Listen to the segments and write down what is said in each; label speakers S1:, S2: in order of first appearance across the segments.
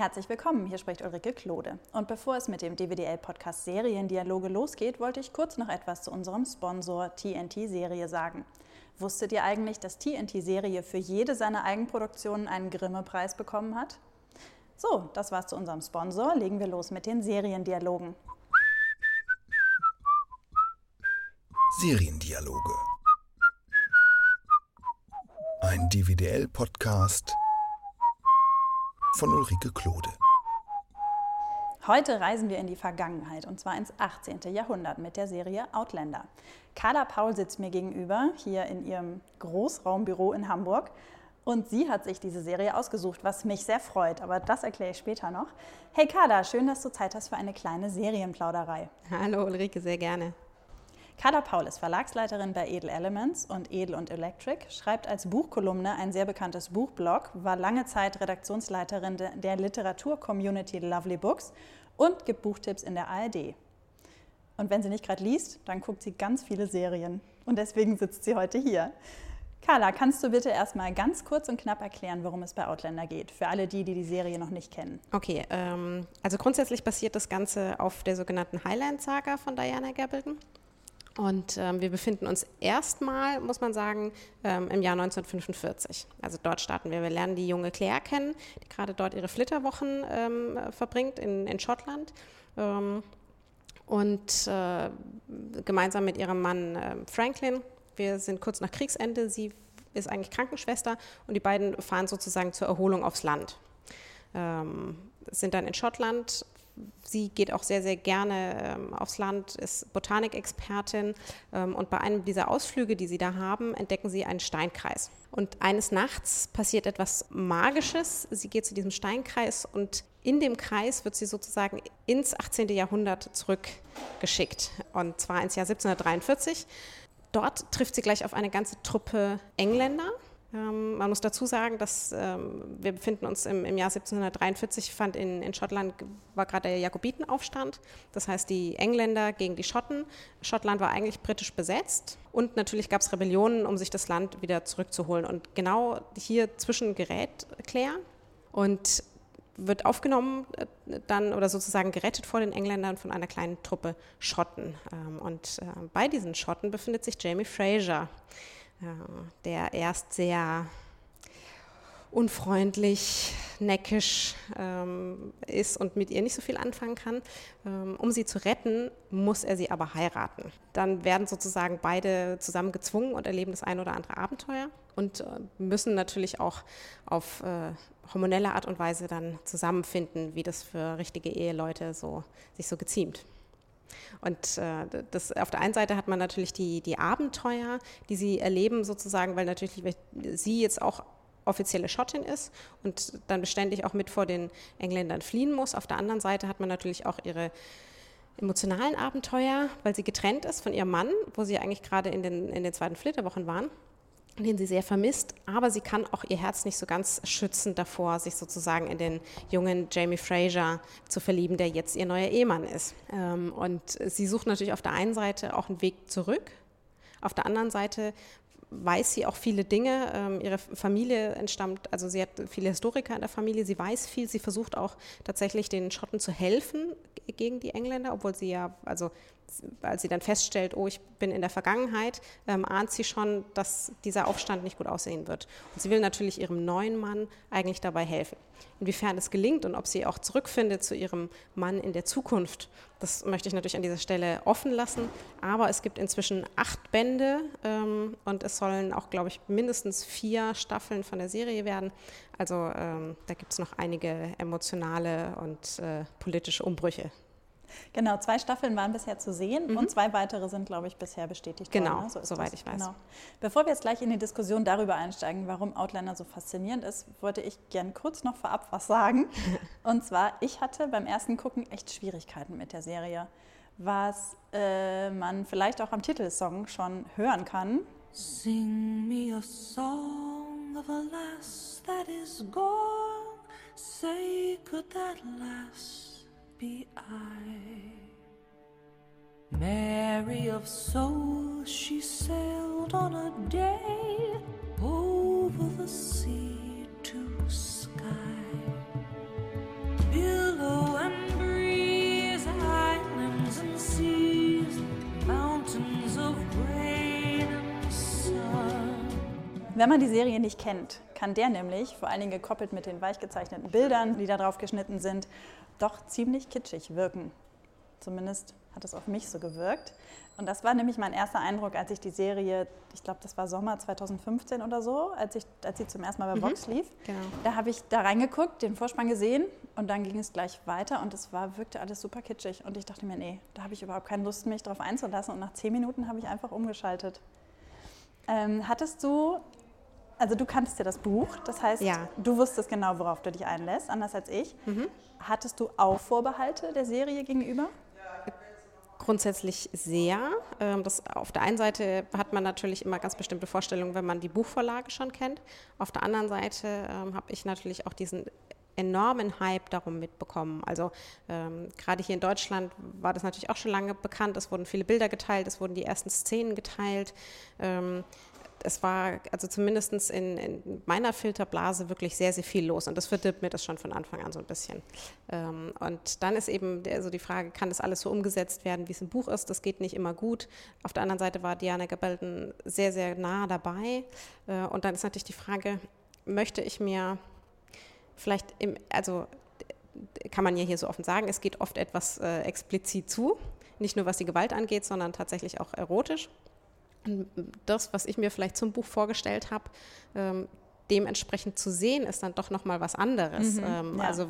S1: Herzlich willkommen, hier spricht Ulrike Klode. Und bevor es mit dem DWDL-Podcast Seriendialoge losgeht, wollte ich kurz noch etwas zu unserem Sponsor TNT-Serie sagen. Wusstet ihr eigentlich, dass TNT-Serie für jede seiner Eigenproduktionen einen Grimme-Preis bekommen hat? So, das war's zu unserem Sponsor. Legen wir los mit den Seriendialogen.
S2: Seriendialoge. Ein DWDL-Podcast von Ulrike Klode.
S1: Heute reisen wir in die Vergangenheit und zwar ins 18. Jahrhundert mit der Serie Outlander. Carla Paul sitzt mir gegenüber hier in ihrem Großraumbüro in Hamburg und sie hat sich diese Serie ausgesucht, was mich sehr freut, aber das erkläre ich später noch. Hey Carla, schön, dass du Zeit hast für eine kleine Serienplauderei.
S3: Hallo Ulrike, sehr gerne.
S1: Carla Paul ist Verlagsleiterin bei Edel Elements und Edel und Electric, schreibt als Buchkolumne ein sehr bekanntes Buchblog, war lange Zeit Redaktionsleiterin der Literatur-Community Lovely Books und gibt Buchtipps in der ARD. Und wenn sie nicht gerade liest, dann guckt sie ganz viele Serien. Und deswegen sitzt sie heute hier. Carla, kannst du bitte erstmal ganz kurz und knapp erklären, worum es bei Outlander geht, für alle die, die die Serie noch nicht kennen?
S3: Okay, ähm, also grundsätzlich basiert das Ganze auf der sogenannten Highland-Saga von Diana Gabaldon. Und ähm, wir befinden uns erstmal, muss man sagen, ähm, im Jahr 1945. Also dort starten wir. Wir lernen die junge Claire kennen, die gerade dort ihre Flitterwochen ähm, verbringt in, in Schottland. Ähm, und äh, gemeinsam mit ihrem Mann äh, Franklin. Wir sind kurz nach Kriegsende. Sie ist eigentlich Krankenschwester und die beiden fahren sozusagen zur Erholung aufs Land. Ähm, sind dann in Schottland, sie geht auch sehr, sehr gerne ähm, aufs Land, ist Botanikexpertin ähm, und bei einem dieser Ausflüge, die sie da haben, entdecken sie einen Steinkreis. Und eines Nachts passiert etwas Magisches. Sie geht zu diesem Steinkreis und in dem Kreis wird sie sozusagen ins 18. Jahrhundert zurückgeschickt und zwar ins Jahr 1743. Dort trifft sie gleich auf eine ganze Truppe Engländer, man muss dazu sagen, dass ähm, wir befinden uns im, im, Jahr 1743, fand in, in Schottland, war gerade der Jakobitenaufstand, das heißt die Engländer gegen die Schotten. Schottland war eigentlich britisch besetzt und natürlich gab es Rebellionen, um sich das Land wieder zurückzuholen. Und genau hier zwischen gerät Claire und wird aufgenommen äh, dann oder sozusagen gerettet vor den Engländern von einer kleinen Truppe Schotten. Ähm, und äh, bei diesen Schotten befindet sich Jamie Fraser der erst sehr unfreundlich, neckisch ähm, ist und mit ihr nicht so viel anfangen kann. Ähm, um sie zu retten, muss er sie aber heiraten. Dann werden sozusagen beide zusammen gezwungen und erleben das ein oder andere Abenteuer und äh, müssen natürlich auch auf äh, hormonelle Art und Weise dann zusammenfinden, wie das für richtige Eheleute so, sich so geziemt. Und äh, das, auf der einen Seite hat man natürlich die, die Abenteuer, die sie erleben sozusagen, weil natürlich sie jetzt auch offizielle Schottin ist und dann beständig auch mit vor den Engländern fliehen muss. Auf der anderen Seite hat man natürlich auch ihre emotionalen Abenteuer, weil sie getrennt ist von ihrem Mann, wo sie eigentlich gerade in den, in den zweiten Flitterwochen waren den sie sehr vermisst, aber sie kann auch ihr Herz nicht so ganz schützen davor, sich sozusagen in den jungen Jamie Fraser zu verlieben, der jetzt ihr neuer Ehemann ist. Ähm, und sie sucht natürlich auf der einen Seite auch einen Weg zurück, auf der anderen Seite weiß sie auch viele Dinge. Ähm, ihre Familie entstammt, also sie hat viele Historiker in der Familie, sie weiß viel, sie versucht auch tatsächlich den Schotten zu helfen gegen die Engländer, obwohl sie ja, also als sie dann feststellt, oh, ich bin in der Vergangenheit, ähm, ahnt sie schon, dass dieser Aufstand nicht gut aussehen wird. Und sie will natürlich ihrem neuen Mann eigentlich dabei helfen. Inwiefern es gelingt und ob sie auch zurückfindet zu ihrem Mann in der Zukunft, das möchte ich natürlich an dieser Stelle offen lassen. Aber es gibt inzwischen acht Bände ähm, und es sollen auch, glaube ich, mindestens vier Staffeln von der Serie werden. Also ähm, da gibt es noch einige emotionale und äh, politische Umbrüche.
S1: Genau, zwei Staffeln waren bisher zu sehen mhm. und zwei weitere sind, glaube ich, bisher bestätigt
S3: genau,
S1: worden.
S3: Genau, so soweit ich weiß. Genau.
S1: Bevor wir jetzt gleich in die Diskussion darüber einsteigen, warum Outlander so faszinierend ist, wollte ich gern kurz noch vorab was sagen. und zwar, ich hatte beim ersten Gucken echt Schwierigkeiten mit der Serie, was äh, man vielleicht auch am Titelsong schon hören kann. Sing me a song of a lass that is gone, say could that lass be I. Mary of soul, she sailed on a day over the sea Wenn man die Serie nicht kennt, kann der nämlich, vor allen Dingen gekoppelt mit den weich gezeichneten Bildern, die da drauf geschnitten sind, doch ziemlich kitschig wirken. Zumindest hat es auf mich so gewirkt. Und das war nämlich mein erster Eindruck, als ich die Serie, ich glaube, das war Sommer 2015 oder so, als, ich, als sie zum ersten Mal bei mhm. Vox lief. Genau. Da habe ich da reingeguckt, den Vorspann gesehen und dann ging es gleich weiter und es war, wirkte alles super kitschig. Und ich dachte mir, nee, da habe ich überhaupt keine Lust, mich darauf einzulassen. Und nach zehn Minuten habe ich einfach umgeschaltet. Ähm, hattest du, also du kanntest ja das Buch, das heißt, ja. du wusstest genau, worauf du dich einlässt, anders als ich. Mhm. Hattest du auch Vorbehalte der Serie gegenüber?
S3: Grundsätzlich sehr. Ähm, das, auf der einen Seite hat man natürlich immer ganz bestimmte Vorstellungen, wenn man die Buchvorlage schon kennt. Auf der anderen Seite ähm, habe ich natürlich auch diesen enormen Hype darum mitbekommen. Also ähm, gerade hier in Deutschland war das natürlich auch schon lange bekannt. Es wurden viele Bilder geteilt, es wurden die ersten Szenen geteilt. Ähm, es war also zumindest in, in, meiner Filterblase wirklich sehr, sehr viel los und das verdirbt mir das schon von Anfang an so ein bisschen. Ähm, und dann ist eben also die Frage, kann das alles so umgesetzt werden, wie es im Buch ist? Das geht nicht immer gut. Auf der anderen Seite war Diana Gabaldon sehr, sehr nah dabei. Äh, und dann ist natürlich die Frage, möchte ich mir vielleicht, im, also kann man ja hier so offen sagen, es geht oft etwas äh, explizit zu, nicht nur was die Gewalt angeht, sondern tatsächlich auch erotisch das, was ich mir vielleicht zum Buch vorgestellt habe, ähm, dementsprechend zu sehen, ist dann doch nochmal was anderes. Mhm, ähm, ja. Also,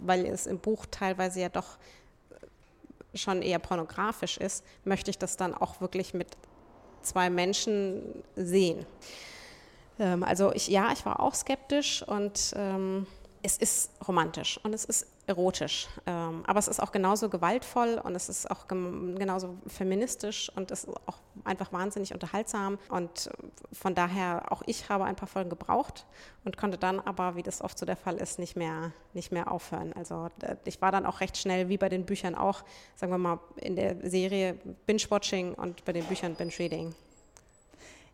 S3: weil es im Buch teilweise ja doch schon eher pornografisch ist, möchte ich das dann auch wirklich mit zwei Menschen sehen. Ähm, also ich, ja, ich war auch skeptisch und ähm, es ist romantisch und es ist erotisch. Ähm, aber es ist auch genauso gewaltvoll und es ist auch genauso feministisch und es ist auch einfach wahnsinnig unterhaltsam. Und von daher, auch ich habe ein paar Folgen gebraucht und konnte dann aber, wie das oft so der Fall ist, nicht mehr, nicht mehr aufhören. Also ich war dann auch recht schnell, wie bei den Büchern auch, sagen wir mal, in der Serie Binge-Watching und bei den Büchern Binge-Reading.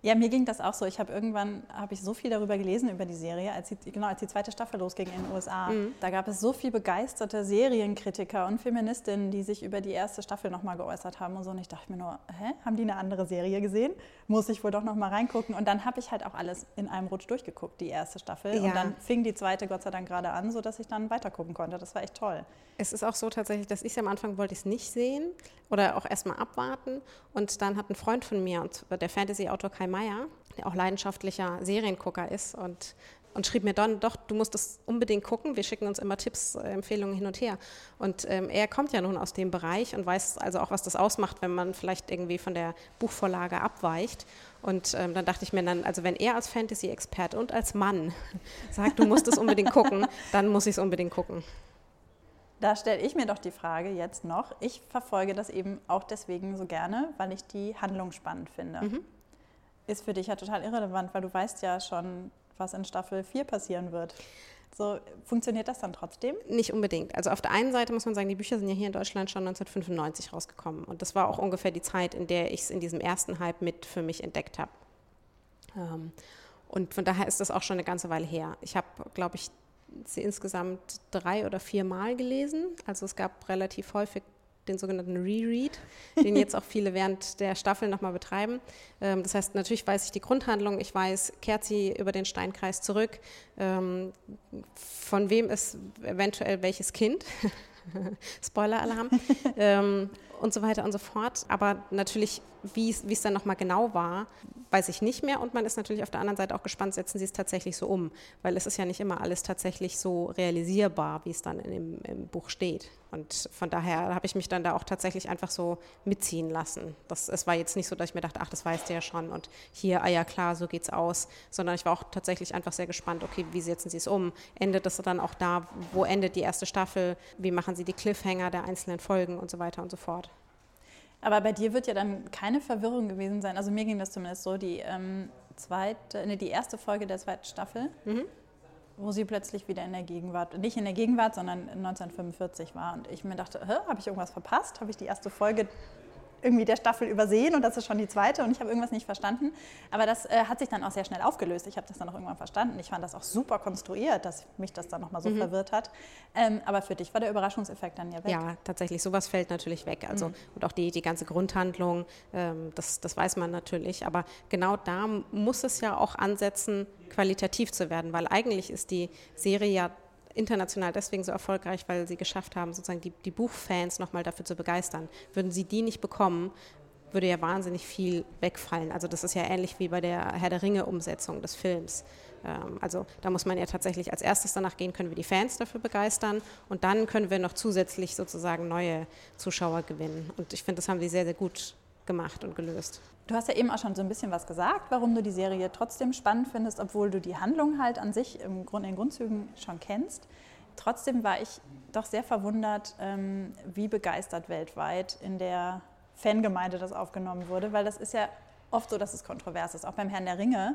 S1: Ja, mir ging das auch so. Ich habe irgendwann habe ich so viel darüber gelesen über die Serie, als die, genau als die zweite Staffel losging in den USA. Mhm. Da gab es so viel begeisterte Serienkritiker und Feministinnen, die sich über die erste Staffel nochmal geäußert haben und so. Und ich dachte mir nur, hä, haben die eine andere Serie gesehen? Muss ich wohl doch nochmal reingucken. Und dann habe ich halt auch alles in einem Rutsch durchgeguckt, die erste Staffel. Ja. Und dann fing die zweite Gott sei Dank gerade an, sodass ich dann weitergucken konnte. Das war echt toll.
S3: Es ist auch so tatsächlich, dass ich es am Anfang wollte ich es nicht sehen oder auch erstmal abwarten. Und dann hat ein Freund von mir, und der Fantasy-Autor Kai Meier, der auch leidenschaftlicher Seriengucker ist und und schrieb mir dann, doch, du musst das unbedingt gucken. Wir schicken uns immer Tipps, äh, Empfehlungen hin und her. Und ähm, er kommt ja nun aus dem Bereich und weiß also auch, was das ausmacht, wenn man vielleicht irgendwie von der Buchvorlage abweicht. Und ähm, dann dachte ich mir dann, also wenn er als Fantasy-Experte und als Mann sagt, du musst es unbedingt gucken, dann muss ich es unbedingt gucken.
S1: Da stelle ich mir doch die Frage jetzt noch. Ich verfolge das eben auch deswegen so gerne, weil ich die Handlung spannend finde. Mhm. Ist für dich ja total irrelevant, weil du weißt ja schon, was in Staffel 4 passieren wird. So, funktioniert das dann trotzdem?
S3: Nicht unbedingt. Also auf der einen Seite muss man sagen, die Bücher sind ja hier in Deutschland schon 1995 rausgekommen. Und das war auch ungefähr die Zeit, in der ich es in diesem ersten Hype mit für mich entdeckt habe. Ähm, und von daher ist das auch schon eine ganze Weile her. Ich habe, glaube ich, sie insgesamt drei oder vier Mal gelesen. Also es gab relativ häufig den sogenannten Reread, den jetzt auch viele während der Staffel nochmal betreiben. Ähm, das heißt, natürlich weiß ich die Grundhandlung, ich weiß, kehrt sie über den Steinkreis zurück, ähm, von wem ist eventuell welches Kind. Spoiler-Alarm. ähm, und so weiter und so fort. Aber natürlich, wie es dann nochmal genau war, weiß ich nicht mehr. Und man ist natürlich auf der anderen Seite auch gespannt, setzen sie es tatsächlich so um. Weil es ist ja nicht immer alles tatsächlich so realisierbar, wie es dann in im Buch steht. Und von daher habe ich mich dann da auch tatsächlich einfach so mitziehen lassen. Das, es war jetzt nicht so, dass ich mir dachte, ach, das weißt du ja schon und hier, ah ja klar, so geht's aus. Sondern ich war auch tatsächlich einfach sehr gespannt, okay, wie setzen sie es um? Endet es dann auch da, wo endet die erste Staffel? Wie machen sie die Cliffhanger der einzelnen Folgen und so weiter und so fort?
S1: Aber bei dir wird ja dann keine Verwirrung gewesen sein. Also mir ging das zumindest so, die ähm, zweite, nee, die erste Folge der zweiten Staffel, mhm. wo sie plötzlich wieder in der Gegenwart, nicht in der Gegenwart, sondern 1945 war. Und ich mir dachte, habe ich irgendwas verpasst? Habe ich die erste Folge irgendwie der Staffel übersehen und das ist schon die zweite und ich habe irgendwas nicht verstanden. Aber das äh, hat sich dann auch sehr schnell aufgelöst. Ich habe das dann auch irgendwann verstanden. Ich fand das auch super konstruiert, dass mich das dann nochmal so mhm. verwirrt hat. Ähm, aber für dich war der Überraschungseffekt dann ja weg.
S3: Ja, tatsächlich. Sowas fällt natürlich weg. Also, mhm. Und auch die, die ganze Grundhandlung, ähm, das, das weiß man natürlich. Aber genau da muss es ja auch ansetzen, qualitativ zu werden, weil eigentlich ist die Serie ja international deswegen so erfolgreich, weil sie geschafft haben, sozusagen die, die Buchfans nochmal dafür zu begeistern. Würden sie die nicht bekommen, würde ja wahnsinnig viel wegfallen. Also das ist ja ähnlich wie bei der Herr der Ringe-Umsetzung des Films. Ähm, also da muss man ja tatsächlich als erstes danach gehen, können wir die Fans dafür begeistern und dann können wir noch zusätzlich sozusagen neue Zuschauer gewinnen. Und ich finde, das haben sie sehr, sehr gut gemacht und gelöst.
S1: Du hast ja eben auch schon so ein bisschen was gesagt, warum du die Serie trotzdem spannend findest, obwohl du die Handlung halt an sich im Grund, in Grundzügen schon kennst. Trotzdem war ich doch sehr verwundert, ähm, wie begeistert weltweit in der Fangemeinde das aufgenommen wurde, weil das ist ja oft so, dass es kontrovers ist. Auch beim Herrn der Ringe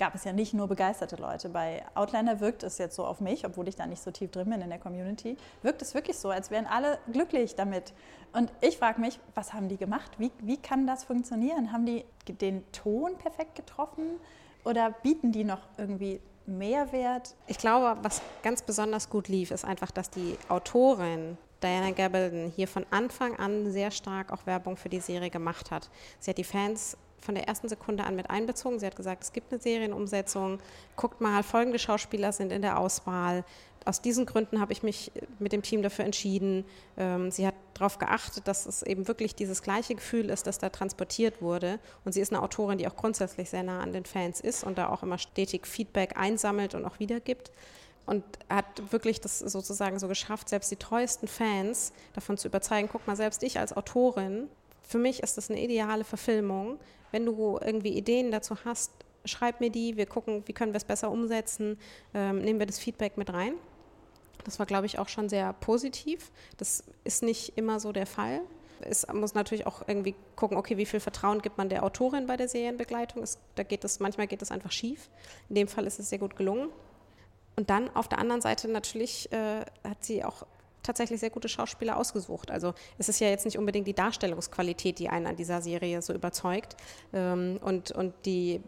S1: gab es ja nicht nur begeisterte Leute. Bei Outlander wirkt es jetzt so auf mich, obwohl ich da nicht so tief drin bin in der Community, wirkt es wirklich so, als wären alle glücklich damit. Und ich frage mich, was haben die gemacht? Wie, wie kann das funktionieren? Haben die den Ton perfekt getroffen oder bieten die noch irgendwie Mehrwert?
S3: Ich glaube, was ganz besonders gut lief, ist einfach, dass die Autorin Diana Gabaldon hier von Anfang an sehr stark auch Werbung für die Serie gemacht hat. Sie hat die Fans von der ersten Sekunde an mit einbezogen. Sie hat gesagt, es gibt eine Serienumsetzung, guckt mal, folgende Schauspieler sind in der Auswahl. Aus diesen Gründen habe ich mich mit dem Team dafür entschieden. Ähm, sie hat darauf geachtet, dass es eben wirklich dieses gleiche Gefühl ist, das da transportiert wurde. Und sie ist eine Autorin, die auch grundsätzlich sehr nah an den Fans ist und da auch immer stetig Feedback einsammelt und auch wiedergibt. Und hat wirklich das sozusagen so geschafft, selbst die treuesten Fans davon zu überzeugen, guck mal, selbst ich als Autorin, für mich ist das eine ideale Verfilmung, wenn du irgendwie Ideen dazu hast, schreib mir die, wir gucken, wie können wir es besser umsetzen, ähm, nehmen wir das Feedback mit rein. Das war, glaube ich, auch schon sehr positiv. Das ist nicht immer so der Fall. Es muss natürlich auch irgendwie gucken, okay, wie viel Vertrauen gibt man der Autorin bei der Serienbegleitung. Es, da geht es, manchmal geht es einfach schief. In dem Fall ist es sehr gut gelungen. Und dann auf der anderen Seite natürlich äh, hat sie auch tatsächlich sehr gute Schauspieler ausgesucht. Also es ist ja jetzt nicht unbedingt die Darstellungsqualität, die einen an dieser Serie so überzeugt ähm, und, und die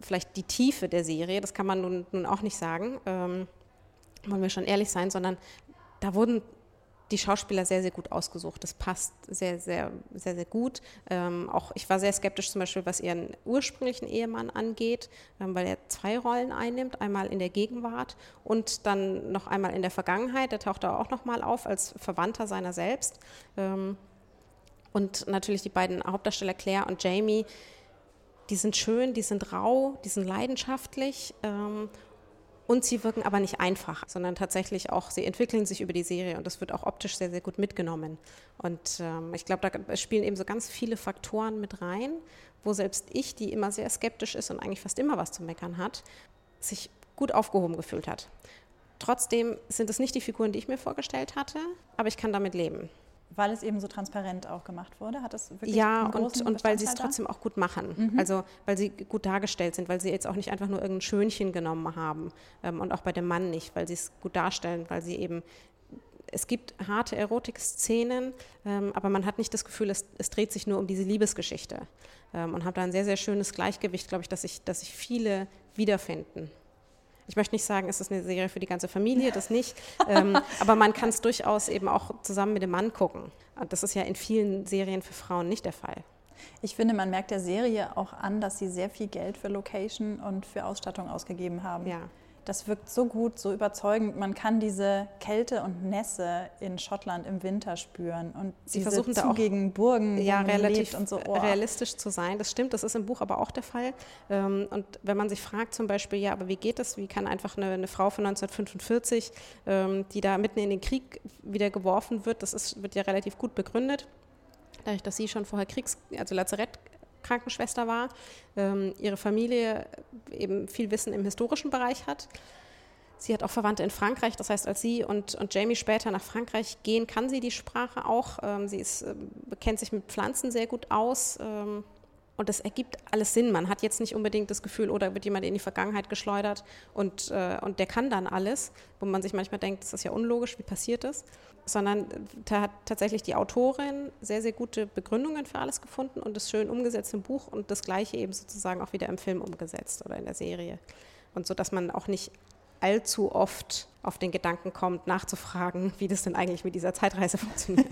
S3: vielleicht die Tiefe der Serie, das kann man nun, nun auch nicht sagen, ähm, wollen wir schon ehrlich sein, sondern da wurden die Schauspieler sehr, sehr gut ausgesucht. Das passt sehr, sehr, sehr, sehr gut. Ähm, auch ich war sehr skeptisch zum Beispiel, was ihren ursprünglichen Ehemann angeht, ähm, weil er zwei Rollen einnimmt, einmal in der Gegenwart und dann noch einmal in der Vergangenheit. Der taucht da auch noch mal auf als Verwandter seiner selbst. Ähm, und natürlich die beiden Hauptdarsteller Claire und Jamie, die sind schön, die sind rau, die sind leidenschaftlich ähm, und sie wirken aber nicht einfach, sondern tatsächlich auch, sie entwickeln sich über die Serie und das wird auch optisch sehr, sehr gut mitgenommen. Und ähm, ich glaube, da spielen eben so ganz viele Faktoren mit rein, wo selbst ich, die immer sehr skeptisch ist und eigentlich fast immer was zu meckern hat, sich gut aufgehoben gefühlt hat. Trotzdem sind es nicht die Figuren, die ich mir vorgestellt hatte, aber ich kann damit leben
S1: weil es eben so transparent auch gemacht wurde? Hat es wirklich
S3: Ja, und, und weil sie es trotzdem auch gut machen. Mhm. Also weil sie gut dargestellt sind, weil sie jetzt auch nicht einfach nur irgendein Schönchen genommen haben ähm, und auch bei dem Mann nicht, weil sie es gut darstellen, weil sie eben es gibt harte Erotik-Szenen, ähm, aber man hat nicht das Gefühl, es, es, dreht sich nur um diese Liebesgeschichte. Ähm, und hat da ein sehr, sehr schönes Gleichgewicht, glaube ich, dass sich dass sich viele wiederfinden. Ich möchte nicht sagen, es ist eine Serie für die ganze Familie, das nicht. ähm, aber man kann es durchaus eben auch zusammen mit dem Mann gucken. Und das ist ja in vielen Serien für Frauen nicht der Fall.
S1: Ich finde, man merkt der Serie auch an, dass sie sehr viel Geld für Location und für Ausstattung ausgegeben haben.
S3: Ja
S1: das wirkt so gut, so überzeugend. Man kann diese Kälte und Nässe in Schottland im Winter spüren und
S3: sie versuchen da
S1: auch gegen Burgen
S3: ja, relativ und so. Oh. realistisch zu sein. Das stimmt, das ist im Buch aber auch der Fall. Ähm, und wenn man sich fragt zum Beispiel, ja, aber wie geht das? Wie kann einfach eine, eine Frau von 1945, ähm, die da mitten in den Krieg wieder geworfen wird, das ist, wird ja relativ gut begründet dadurch, dass sie schon vorher Kriegs-, also Lazarett Krankenschwester war, ähm, ihre Familie eben viel Wissen im historischen Bereich hat. Sie hat auch Verwandte in Frankreich, das heißt, als sie und, und Jamie später nach Frankreich gehen, kann sie die Sprache auch. Ähm, sie ist, äh, kennt sich mit Pflanzen sehr gut aus. Ähm, und das ergibt alles Sinn. Man hat jetzt nicht unbedingt das Gefühl, oder wird jemand in die Vergangenheit geschleudert und, äh, und der kann dann alles, wo man sich manchmal denkt, das ist ja unlogisch, wie passiert das? Sondern da hat tatsächlich die Autorin sehr, sehr gute Begründungen für alles gefunden und es schön umgesetzt im Buch und das Gleiche eben sozusagen auch wieder im Film umgesetzt oder in der Serie. Und so, dass man auch nicht allzu oft auf den Gedanken kommt, nachzufragen, wie das denn eigentlich mit dieser Zeitreise funktioniert.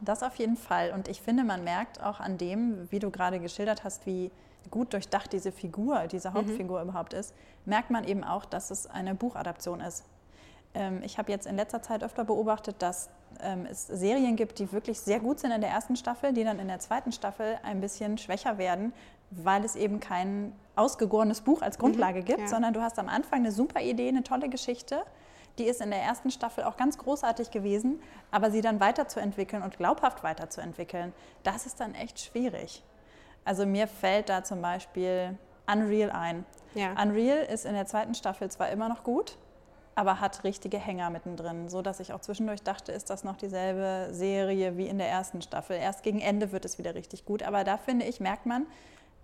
S1: Das auf jeden Fall. Und ich finde, man merkt auch an dem, wie du gerade geschildert hast, wie gut durchdacht diese Figur, diese mhm. Hauptfigur mhm. überhaupt ist, merkt man eben auch, dass es eine Buchadaption ist. Ähm, ich habe jetzt in letzter Zeit öfter beobachtet, dass ähm, es Serien gibt, die wirklich sehr gut sind in der ersten Staffel, die dann in der zweiten Staffel ein bisschen schwächer werden, weil es eben kein ausgegorenes Buch als Grundlage mhm, gibt, ja. sondern du hast am Anfang eine super Idee, eine tolle Geschichte die ist in der ersten Staffel auch ganz großartig gewesen, aber sie dann weiterzuentwickeln und glaubhaft weiterzuentwickeln, das ist dann echt schwierig. Also mir fällt da zum Beispiel Unreal ein. Ja. Unreal ist in der zweiten Staffel zwar immer noch gut, aber hat richtige Hänger mittendrin, so dass ich auch zwischendurch dachte, ist das noch dieselbe Serie wie in der ersten Staffel. Erst gegen Ende wird es wieder richtig gut, aber da finde ich, merkt man,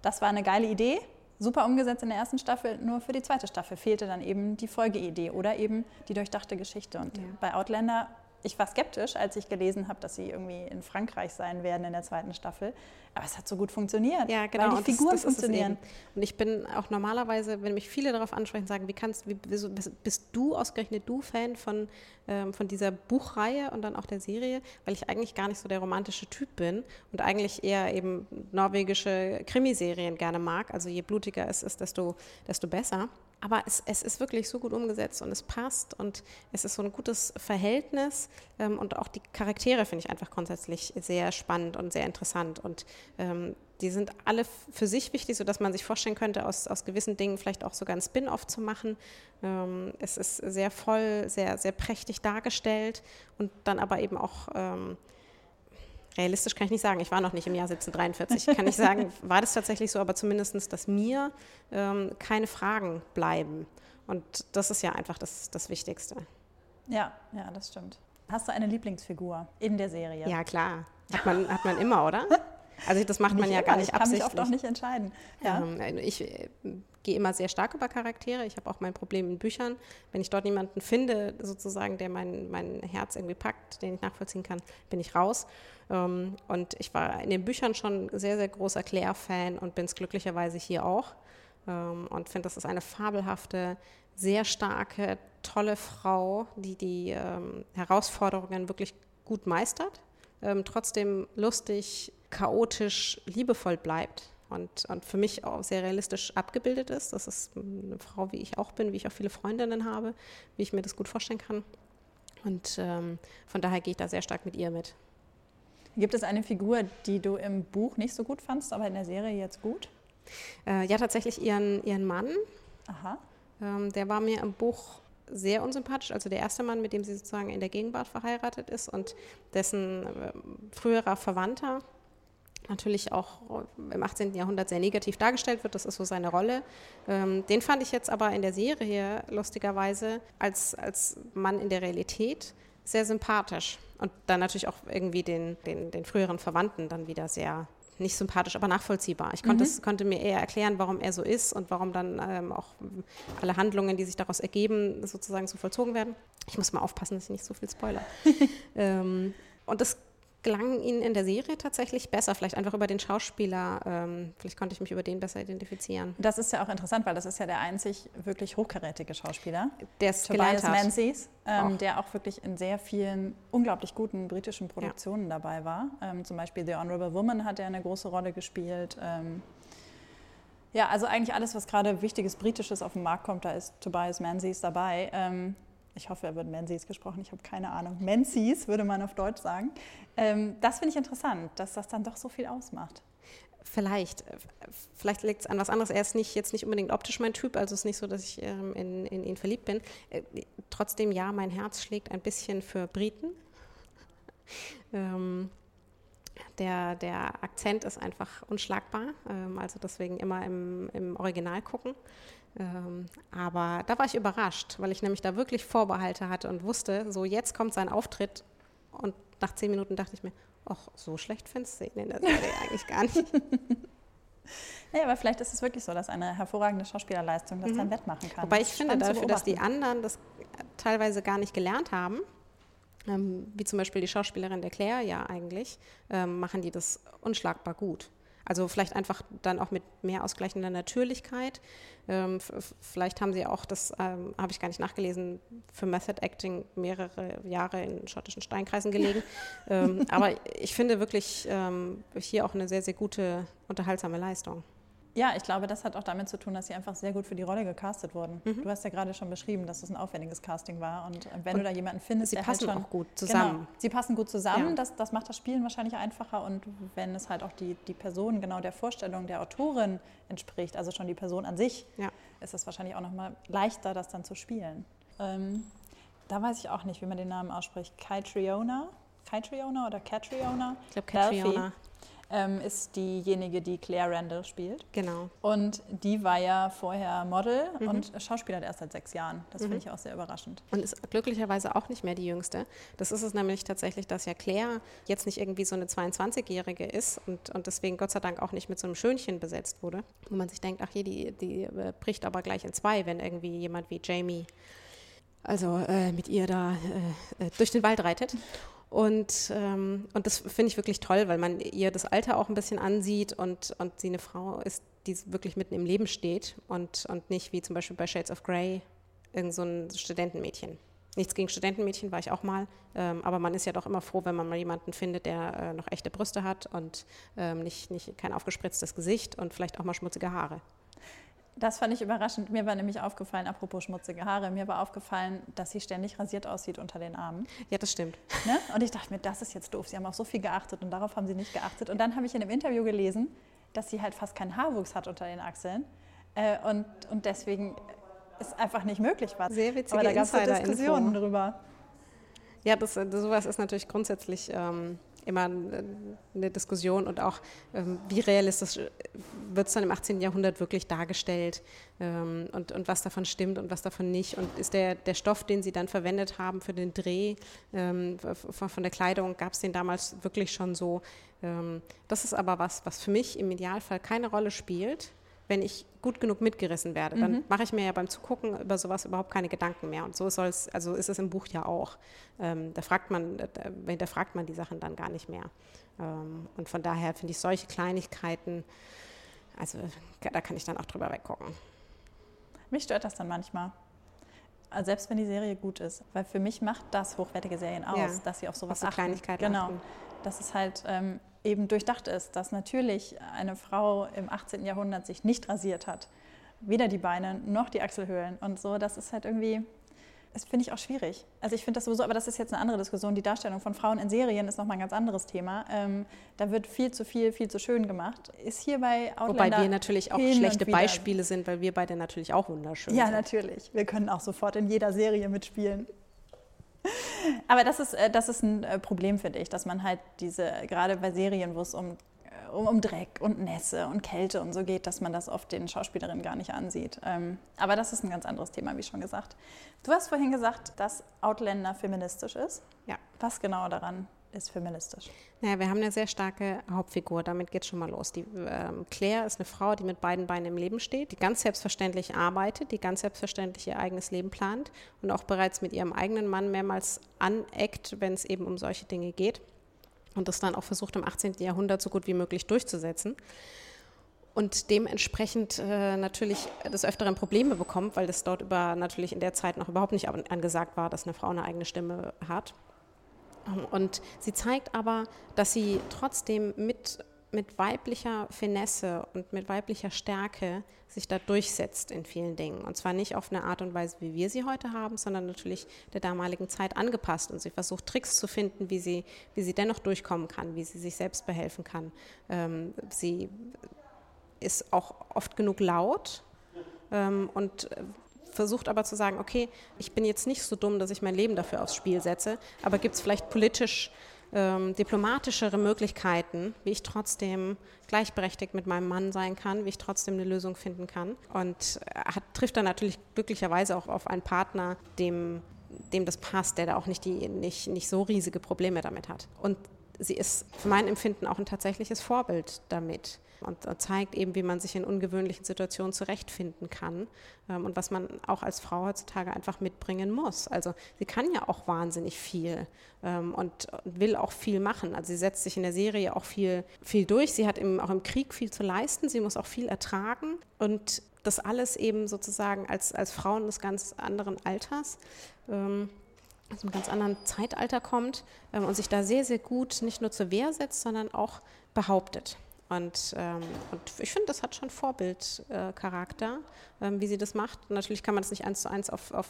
S1: das war eine geile Idee, super umgesetzt in der ersten Staffel, nur für die zweite Staffel fehlte dann eben die Folgeidee oder eben die durchdachte Geschichte. Und ja. bei Outlander ich war skeptisch, als ich gelesen habe, dass sie irgendwie in Frankreich sein werden in der zweiten Staffel. Aber es hat so gut funktioniert.
S3: Ja, genau. Weil die Figuren das, das funktionieren. Und ich bin auch normalerweise, wenn mich viele darauf ansprechen, sagen, wie kannst, wie, bist du ausgerechnet du Fan von, ähm, von dieser Buchreihe und dann auch der Serie? Weil ich eigentlich gar nicht so der romantische Typ bin und eigentlich eher eben norwegische Krimiserien gerne mag. Also je blutiger es ist, desto, desto besser. Aber es, es, ist wirklich so gut umgesetzt und es passt und es ist so ein gutes Verhältnis ähm, und auch die Charaktere finde ich einfach grundsätzlich sehr spannend und sehr interessant und ähm, die sind alle für sich wichtig, sodass man sich vorstellen könnte, aus, aus gewissen Dingen vielleicht auch sogar ein Spin-off zu machen. Ähm, es ist sehr voll, sehr, sehr prächtig dargestellt und dann aber eben auch ähm, realistisch kann ich nicht sagen, ich war noch nicht im Jahr 1743, kann ich sagen, war das tatsächlich so, aber zumindest, dass mir ähm, keine Fragen bleiben. Und das ist ja einfach das, das Wichtigste.
S1: Ja, ja, das stimmt. Hast du eine Lieblingsfigur in der Serie?
S3: Ja, klar. Hat man, hat man immer, oder? Also das macht man ja immer. gar nicht ich absichtlich.
S1: Ich kann mich oft auch nicht entscheiden. Ja.
S3: Ähm, ich äh, gehe immer sehr stark über Charaktere. Ich habe auch mein Problem in Büchern. Wenn ich dort niemanden finde, sozusagen, der mein, mein Herz irgendwie packt, den ich nachvollziehen kann, bin ich raus. Ähm, und ich war in den Büchern schon sehr, sehr großer Claire-Fan und bin es glücklicherweise hier auch. Ähm, und finde, das ist eine fabelhafte, sehr starke, tolle Frau, die die ähm, Herausforderungen wirklich gut meistert, trotzdem lustig, chaotisch, liebevoll bleibt. Und, und, für mich auch sehr realistisch abgebildet ist. Das ist eine Frau, wie ich auch bin, wie ich auch viele Freundinnen habe, wie ich mir das gut vorstellen kann. Und ähm, von daher gehe ich da sehr stark mit ihr mit.
S1: Gibt es eine Figur, die du im Buch nicht so gut fandst, aber in der Serie jetzt gut?
S3: Äh, ja, tatsächlich ihren, ihren Mann. Aha. Ähm, der war mir im Buch sehr unsympathisch. Also der erste Mann, mit dem sie sozusagen in der Gegenwart verheiratet ist und dessen äh, früherer Verwandter natürlich auch im 18. Jahrhundert sehr negativ dargestellt wird. Das ist so seine Rolle. Ähm, den fand ich jetzt aber in der Serie lustigerweise als, als Mann in der Realität sehr sympathisch. Und dann natürlich auch irgendwie den, den, den früheren Verwandten dann wieder sehr nicht sympathisch, aber nachvollziehbar. Ich konnte, mhm. es, konnte mir eher erklären, warum er so ist und warum dann ähm, auch alle Handlungen, die sich daraus ergeben, sozusagen so vollzogen werden. Ich muss mal aufpassen, dass ich nicht so viel spoiler. ähm, und das gelang Ihnen in der Serie tatsächlich besser? Vielleicht einfach über den Schauspieler. Ähm, vielleicht konnte ich mich über den besser identifizieren.
S1: Das ist ja auch interessant, weil das ist ja der einzig wirklich hochkarätige Schauspieler.
S3: Der es Tobias
S1: Menzies, ähm, der auch wirklich in sehr vielen unglaublich guten britischen Produktionen ja. dabei war. Ähm, zum Beispiel The Honorable Woman hat er eine große Rolle gespielt. Ähm, ja, also eigentlich alles, was gerade wichtiges Britisches auf den Markt kommt, da ist Tobias Menzies dabei. Ich hoffe, er wird Menzies gesprochen, ich habe keine Ahnung. Menzies würde man auf Deutsch sagen. Ähm, das finde ich interessant, dass das dann doch so viel ausmacht.
S3: Vielleicht. Vielleicht liegt es an was anderes. Er ist nicht, jetzt nicht unbedingt optisch mein Typ, also es ist nicht so, dass ich ähm, in, in, ihn verliebt bin. Äh, trotzdem, ja, mein Herz schlägt ein bisschen für Briten. ähm, der, der Akzent ist einfach unschlagbar, ähm, also deswegen immer im, im Original gucken. Ähm, aber da war ich überrascht, weil ich nämlich da wirklich Vorbehalte hatte und wusste, so jetzt kommt sein Auftritt und nach zehn Minuten dachte ich mir, ach, so schlecht findest du ihn in der Serie eigentlich gar nicht.
S1: Ja, aber vielleicht ist es wirklich so, dass eine hervorragende Schauspielerleistung das mhm. dann wettmachen kann.
S3: Wobei ich finde dafür, dass die anderen das teilweise gar nicht gelernt haben, ähm, wie zum Beispiel die Schauspielerin der Claire ja eigentlich, ähm, machen die das unschlagbar gut. Also vielleicht einfach dann auch mit mehr ausgleichender Natürlichkeit. Ähm, vielleicht haben sie auch, das ähm, habe ich gar nicht nachgelesen, für Method Acting mehrere Jahre in schottischen Steinkreisen gelegen. ähm, aber ich finde wirklich ähm, hier auch eine sehr, sehr gute, unterhaltsame Leistung.
S1: Ja, ich glaube, das hat auch damit zu tun, dass sie einfach sehr gut für die Rolle gecastet wurden. Mhm. Du hast ja gerade schon beschrieben, dass es ein aufwendiges Casting war. Und äh, wenn und du da jemanden findest,
S3: sie
S1: der
S3: passen
S1: halt schon,
S3: auch gut zusammen.
S1: Genau, sie passen gut zusammen. Ja. Das, das macht das Spielen wahrscheinlich einfacher. Und wenn es halt auch die, die Person genau der Vorstellung der Autorin entspricht, also schon die Person an sich, ja. ist es wahrscheinlich auch nochmal leichter, das dann zu spielen. Ähm, da weiß ich auch nicht, wie man den Namen ausspricht. Kytriona? Kytriona oder Catriona?
S3: Ich glaube Catriona
S1: ähm, ist diejenige, die Claire Randall spielt.
S3: Genau.
S1: Und die war ja vorher Model mhm. und Schauspieler erst seit sechs Jahren. Das mhm. finde ich auch sehr überraschend.
S3: Und ist glücklicherweise auch nicht mehr die Jüngste. Das ist es nämlich tatsächlich, dass ja Claire jetzt nicht irgendwie so eine 22-Jährige ist und, und deswegen Gott sei Dank auch nicht mit so einem Schönchen besetzt wurde, wo man sich denkt, ach je, die, die äh, bricht aber gleich in zwei, wenn irgendwie jemand wie Jamie also äh, mit ihr da äh, äh durch den Wald reitet. Und, ähm, und das finde ich wirklich toll, weil man ihr das Alter auch ein bisschen ansieht und, und sie eine Frau ist, die wirklich mitten im Leben steht und, und nicht wie zum Beispiel bei Shades of Grey irgend so ein Studentenmädchen. Nichts gegen Studentenmädchen war ich auch mal, ähm, aber man ist ja doch immer froh, wenn man mal jemanden findet, der äh, noch echte Brüste hat und ähm, nicht, nicht kein aufgespritztes Gesicht und vielleicht auch mal schmutzige Haare.
S1: Das fand ich überraschend. Mir war nämlich aufgefallen, apropos schmutzige Haare, mir war aufgefallen, dass sie ständig rasiert aussieht unter den Armen.
S3: Ja, das stimmt.
S1: Ne? Und ich dachte mir, das ist jetzt doof. Sie haben auf so viel geachtet und darauf haben sie nicht geachtet. Und dann habe ich in einem Interview gelesen, dass sie halt fast keinen Haarwuchs hat unter den Achseln. Äh, und, und deswegen es einfach nicht möglich war.
S3: Sehr witzige
S1: Aber da gab es Diskussionen drüber.
S3: Ja, das, sowas ist natürlich grundsätzlich ähm, immer eine Diskussion und auch, ähm, wie realistisch wird es dann im 18. Jahrhundert wirklich dargestellt ähm, und, und was davon stimmt und was davon nicht. Und ist der, der Stoff, den sie dann verwendet haben für den Dreh ähm, von, von der Kleidung, gab es den damals wirklich schon so. das ist aber was, was für mich im Idealfall keine Rolle spielt wenn ich gut genug mitgerissen werde, dann mhm. mache ich mir ja beim Zugucken über sowas überhaupt keine Gedanken mehr. Und so soll's, also ist es im Buch ja auch. Ähm, da fragt man, da, da fragt man die Sachen dann gar nicht mehr. Ähm, und von daher finde ich solche Kleinigkeiten, also da kann ich dann auch drüber weggucken.
S1: Mich stört das dann manchmal. Also selbst wenn die Serie gut ist. Weil für mich macht das hochwertige Serien aus, ja, dass sie auf sowas
S3: auf so Kleinigkeiten
S1: Genau. Achten. Dass es halt ähm, eben durchdacht ist, dass natürlich eine Frau im 18. Jahrhundert sich nicht rasiert hat. Weder die Beine noch die Achselhöhlen und so. Das ist halt irgendwie, das finde ich auch schwierig. Also ich finde das sowieso, aber das ist jetzt eine andere Diskussion. Die Darstellung von Frauen in Serien ist nochmal ein ganz anderes Thema. Ähm, da wird viel zu viel, viel zu schön gemacht. Ist hier bei
S3: Outlander Wobei wir natürlich auch schlechte Beispiele sind, weil wir beide natürlich auch wunderschön
S1: ja,
S3: sind.
S1: Ja, natürlich. Wir können auch sofort in jeder Serie mitspielen. Aber das ist, äh, das ist ein äh, Problem, finde ich, dass man halt diese, gerade bei Serien, wo es um, äh, um, um, Dreck und Nässe und Kälte und so geht, dass man das oft den Schauspielerinnen gar nicht ansieht. Ähm, aber das ist ein ganz anderes Thema, wie schon gesagt. Du hast vorhin gesagt, dass Outlander feministisch ist.
S3: Ja.
S1: Was genau daran ist feministisch?
S3: Naja, wir haben eine sehr starke Hauptfigur, damit geht es schon mal los. Die, ähm, Claire ist eine Frau, die mit beiden Beinen im Leben steht, die ganz selbstverständlich arbeitet, die ganz selbstverständlich ihr eigenes Leben plant und auch bereits mit ihrem eigenen Mann mehrmals aneckt, wenn es eben um solche Dinge geht und das dann auch versucht im 18. Jahrhundert so gut wie möglich durchzusetzen und dementsprechend äh, natürlich des Öfteren Probleme bekommt, weil das dort über natürlich in der Zeit noch überhaupt nicht angesagt war, dass eine Frau eine eigene Stimme hat. Und sie zeigt aber, dass sie trotzdem mit, mit weiblicher Finesse und mit weiblicher Stärke sich da durchsetzt in vielen Dingen. Und zwar nicht auf eine Art und Weise, wie wir sie heute haben, sondern natürlich der damaligen Zeit angepasst. Und sie versucht Tricks zu finden, wie sie, wie sie dennoch durchkommen kann, wie sie sich selbst behelfen kann. Ähm, sie ist auch oft genug laut ähm, und versucht aber zu sagen, okay, ich bin jetzt nicht so dumm, dass ich mein Leben dafür aufs Spiel setze, aber gibt es vielleicht politisch ähm, diplomatischere Möglichkeiten, wie ich trotzdem gleichberechtigt mit meinem Mann sein kann, wie ich trotzdem eine Lösung finden kann. Und hat, trifft dann natürlich glücklicherweise auch auf einen Partner, dem, dem das passt, der da auch nicht, die, nicht, nicht so riesige Probleme damit hat. Und sie ist für mein Empfinden auch ein tatsächliches Vorbild damit und zeigt eben, wie man sich in ungewöhnlichen Situationen zurechtfinden kann ähm, und was man auch als Frau heutzutage einfach mitbringen muss. Also sie kann ja auch wahnsinnig viel ähm, und will auch viel machen. Also sie setzt sich in der Serie auch viel, viel durch. Sie hat im, auch im Krieg viel zu leisten. Sie muss auch viel ertragen und das alles eben sozusagen als, als Frauen des ganz anderen Alters. Ähm, aus einem ganz anderen Zeitalter kommt ähm, und sich da sehr, sehr gut nicht nur zur Wehr setzt, sondern auch behauptet. Und, ähm, und ich finde, das hat schon Vorbildcharakter, äh, ähm, wie sie das macht. natürlich kann man das nicht eins zu eins auf, auf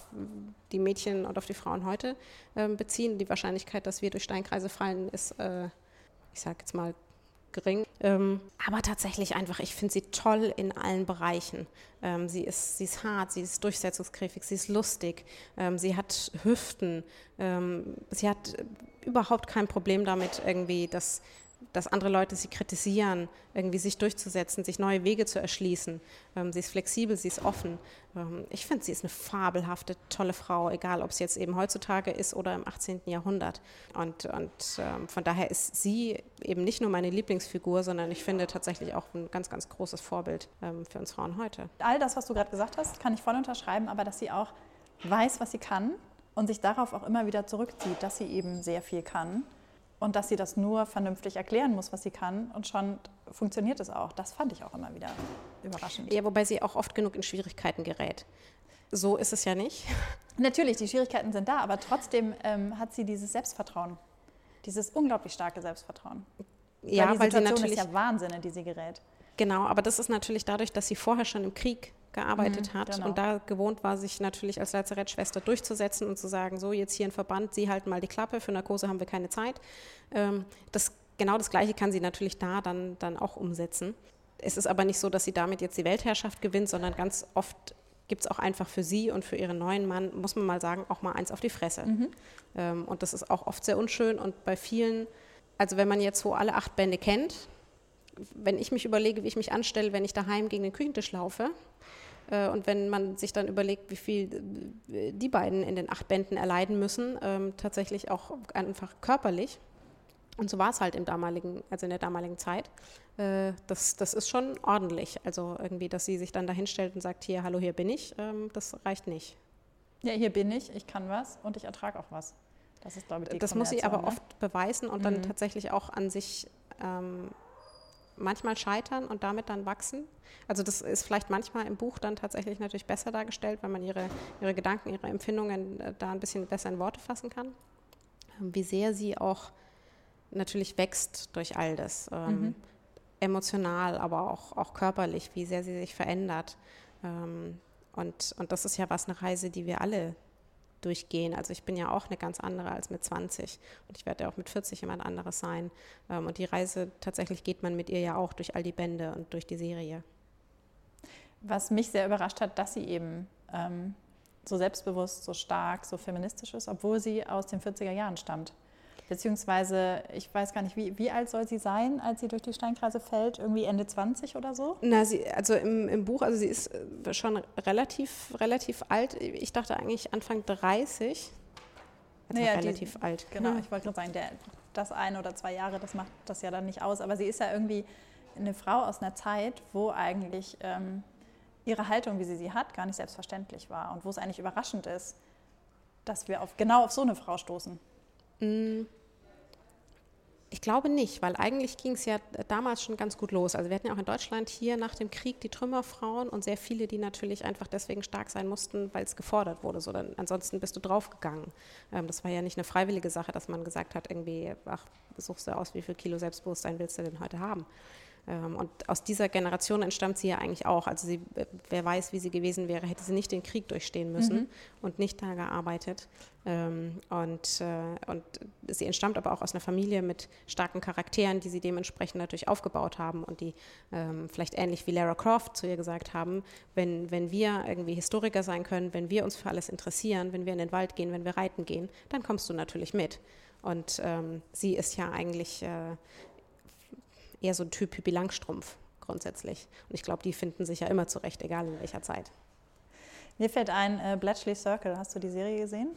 S3: die Mädchen und auf die Frauen heute ähm, beziehen. Die Wahrscheinlichkeit, dass wir durch Steinkreise fallen, ist, äh, ich sage jetzt mal, gering. Ähm, aber tatsächlich einfach, ich finde sie toll in allen Bereichen. Ähm, sie, ist, sie ist hart, sie ist durchsetzungskräftig, sie ist lustig, ähm, sie hat Hüften, sie hat überhaupt kein Problem damit, irgendwie das dass andere Leute sie kritisieren, irgendwie sich durchzusetzen, sich neue Wege zu erschließen. Ähm, sie ist flexibel, sie ist offen. Ähm, ich finde, sie ist eine fabelhafte, tolle Frau, egal ob es jetzt eben heutzutage ist oder im 18. Jahrhundert. Und, und ähm, von daher ist sie eben nicht nur meine Lieblingsfigur, sondern ich finde tatsächlich auch ein ganz, ganz großes Vorbild für uns Frauen heute.
S1: All das, was du gerade gesagt hast, kann ich voll unterschreiben, aber dass sie auch weiß, was sie kann und sich darauf auch immer wieder zurückzieht, dass sie eben sehr viel kann und dass sie das nur vernünftig erklären muss, was sie kann und schon funktioniert es auch. Das fand ich auch immer wieder überraschend.
S3: Ja, wobei sie auch oft genug in Schwierigkeiten gerät. So ist es ja nicht.
S1: Natürlich, die Schwierigkeiten sind da, aber trotzdem ähm, hat sie dieses Selbstvertrauen, dieses unglaublich starke Selbstvertrauen. Ja, weil, die Situation weil sie natürlich ist ja Wahnsinn, in die sie gerät.
S3: Genau, aber das ist natürlich dadurch, dass sie vorher schon im Krieg gearbeitet mhm, hat genau. und da gewohnt war, sich natürlich als Lazarettschwester durchzusetzen und zu sagen, so jetzt hier ein Verband, Sie halten mal die Klappe, für Narkose haben wir keine Zeit. Ähm, das, genau das Gleiche kann sie natürlich da dann, dann auch umsetzen. Es ist aber nicht so, dass sie damit jetzt die Weltherrschaft gewinnt, sondern ganz oft gibt es auch einfach für sie und für ihren neuen Mann, muss man mal sagen, auch mal eins auf die Fresse. Mhm. Ähm, und das ist auch oft sehr unschön und bei vielen, also wenn man jetzt so alle acht Bände kennt, wenn ich mich überlege, wie ich mich anstelle, wenn ich daheim gegen den Küchentisch laufe, und wenn man sich dann überlegt, wie viel äh, die beiden in den acht Bänden erleiden müssen, ähm, tatsächlich auch einfach körperlich. Und so war es halt im damaligen, also in der damaligen Zeit. Äh, das, das ist schon ordentlich. Also irgendwie, dass sie sich dann dahin stellt und sagt, hier, hallo, hier bin ich, ähm, das reicht nicht.
S1: Ja, hier bin ich, ich kann was und ich ertrage auch was.
S3: Das ist, glaube ich, die Das muss sie aber ne? oft beweisen und mhm. dann tatsächlich auch an sich ähm, manchmal scheitern und damit dann wachsen. Also das ist vielleicht manchmal im Buch dann tatsächlich natürlich besser dargestellt, weil man ihre, ihre Gedanken, ihre Empfindungen äh, da ein bisschen besser in Worte fassen kann. Ähm, wie sehr sie auch natürlich wächst durch all das. Ähm, mhm. Emotional, aber auch, auch körperlich, wie sehr sie sich verändert. Ähm, und, und das ist ja was, eine Reise, die wir alle durchgehen. Also ich bin ja auch eine ganz andere als mit 20 und ich werde ja auch mit 40 jemand anderes sein. Ähm, und die Reise tatsächlich geht man mit ihr ja auch durch all die Bände und durch die Serie.
S1: Was mich sehr überrascht hat, dass sie eben ähm, so selbstbewusst, so stark, so feministisch ist, obwohl sie aus den 40er Jahren stammt. Beziehungsweise, ich weiß gar nicht, wie, wie alt soll sie sein, als sie durch die Steinkreise fällt? Irgendwie Ende 20 oder so?
S3: Na, sie, also im, im Buch, also sie ist äh, schon relativ, relativ alt. Ich dachte eigentlich Anfang 30.
S1: Also naja, relativ die, alt. Genau, ich wollte gerade sagen, der, das ein oder zwei Jahre, das macht das ja dann nicht aus. Aber sie ist ja irgendwie eine Frau aus einer Zeit, wo eigentlich ähm, ihre Haltung, wie sie sie hat, gar nicht selbstverständlich war. Und wo es eigentlich überraschend ist, dass wir auf, genau auf so eine Frau stoßen. Mm.
S3: Ich glaube nicht, weil eigentlich ging es ja damals schon ganz gut los. Also wir hatten ja auch in Deutschland hier nach dem Krieg die Trümmerfrauen und sehr viele, die natürlich einfach deswegen stark sein mussten, weil es gefordert wurde. So, dann, ansonsten bist du draufgegangen. Ähm, das war ja nicht eine freiwillige Sache, dass man gesagt hat, irgendwie, ach, suchst du aus, wie viel Kilo Selbstbewusstsein willst du denn heute haben. Ähm, und aus dieser Generation entstammt sie ja eigentlich auch. Also sie, wer weiß, wie sie gewesen wäre, hätte sie nicht den Krieg durchstehen müssen mhm. und nicht da gearbeitet. Ähm, und, äh, und sie entstammt aber auch aus einer Familie mit starken Charakteren, die sie dementsprechend natürlich aufgebaut haben und die ähm, vielleicht ähnlich wie Lara Croft zu ihr gesagt haben, wenn, wenn wir irgendwie Historiker sein können, wenn wir uns für alles interessieren, wenn wir in den Wald gehen, wenn wir reiten gehen, dann kommst du natürlich mit. Und ähm, sie ist ja eigentlich äh, eher so ein Typ Pippi Langstrumpf grundsätzlich. Und ich glaube, die finden sich ja immer zurecht, egal in welcher Zeit.
S1: Mir fällt ein, äh, Bletchley Circle, hast du die Serie gesehen?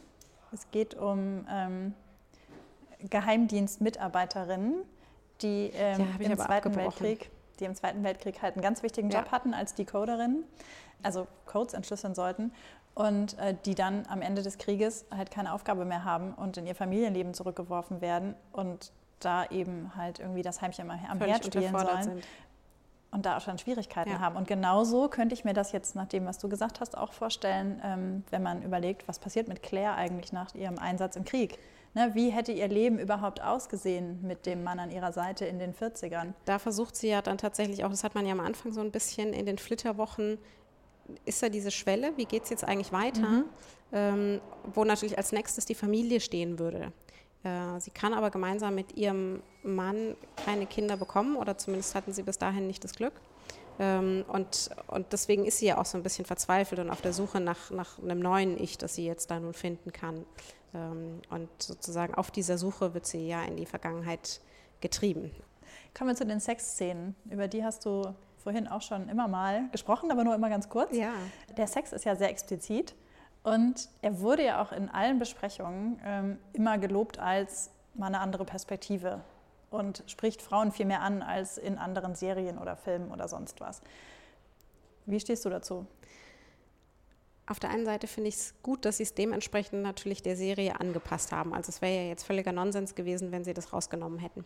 S1: Es geht um ähm, Geheimdienstmitarbeiterinnen, die ähm,
S3: Ja,
S1: im Zweiten. Weltkrieg, die im Zweiten Weltkrieg halt einen ganz wichtigen Job
S3: Ja.
S1: hatten als Decoderinnen, also Codes entschlüsseln sollten und äh, die dann am Ende des Krieges halt keine Aufgabe mehr haben und in ihr Familienleben zurückgeworfen werden und da eben halt irgendwie das Heimchen am Herd spielen sollen
S3: sind.
S1: und da auch schon Schwierigkeiten
S3: Ja.
S1: haben. Und genauso könnte ich mir das jetzt nach dem, was du gesagt hast, auch vorstellen, ähm, wenn man überlegt, was passiert mit Claire eigentlich nach ihrem Einsatz im Krieg. Ne, wie hätte ihr Leben überhaupt ausgesehen mit dem Mann an ihrer Seite in den 40ern?
S3: Da versucht sie ja dann tatsächlich auch, das hat man ja am Anfang so ein bisschen in den Flitterwochen, ist da diese Schwelle, wie geht es jetzt eigentlich weiter, ähm, wo natürlich als nächstes die Familie stehen würde. Äh, sie kann aber gemeinsam mit ihrem Mann keine Kinder bekommen oder zumindest hatten sie bis dahin nicht das Glück. Ähm, und, und deswegen ist sie ja auch so ein bisschen verzweifelt und auf der Suche nach, nach einem neuen Ich, das sie jetzt da nun finden kann. Ähm, und sozusagen auf dieser Suche wird sie ja in die Vergangenheit getrieben.
S1: Kommen wir zu den Sexszenen. Über die hast du vorhin auch schon immer mal gesprochen, aber nur immer ganz kurz.
S3: Ja.
S1: Der Sex ist ja sehr explizit und er wurde ja auch in allen Besprechungen ähm, immer gelobt als mal eine andere Perspektive und spricht Frauen viel mehr an als in anderen Serien oder Filmen oder sonst was. Wie stehst du dazu?
S3: Auf der einen Seite finde ich es gut, dass sie es dementsprechend natürlich der Serie angepasst haben. Also es wäre ja jetzt völliger Nonsens gewesen, wenn sie das rausgenommen hätten.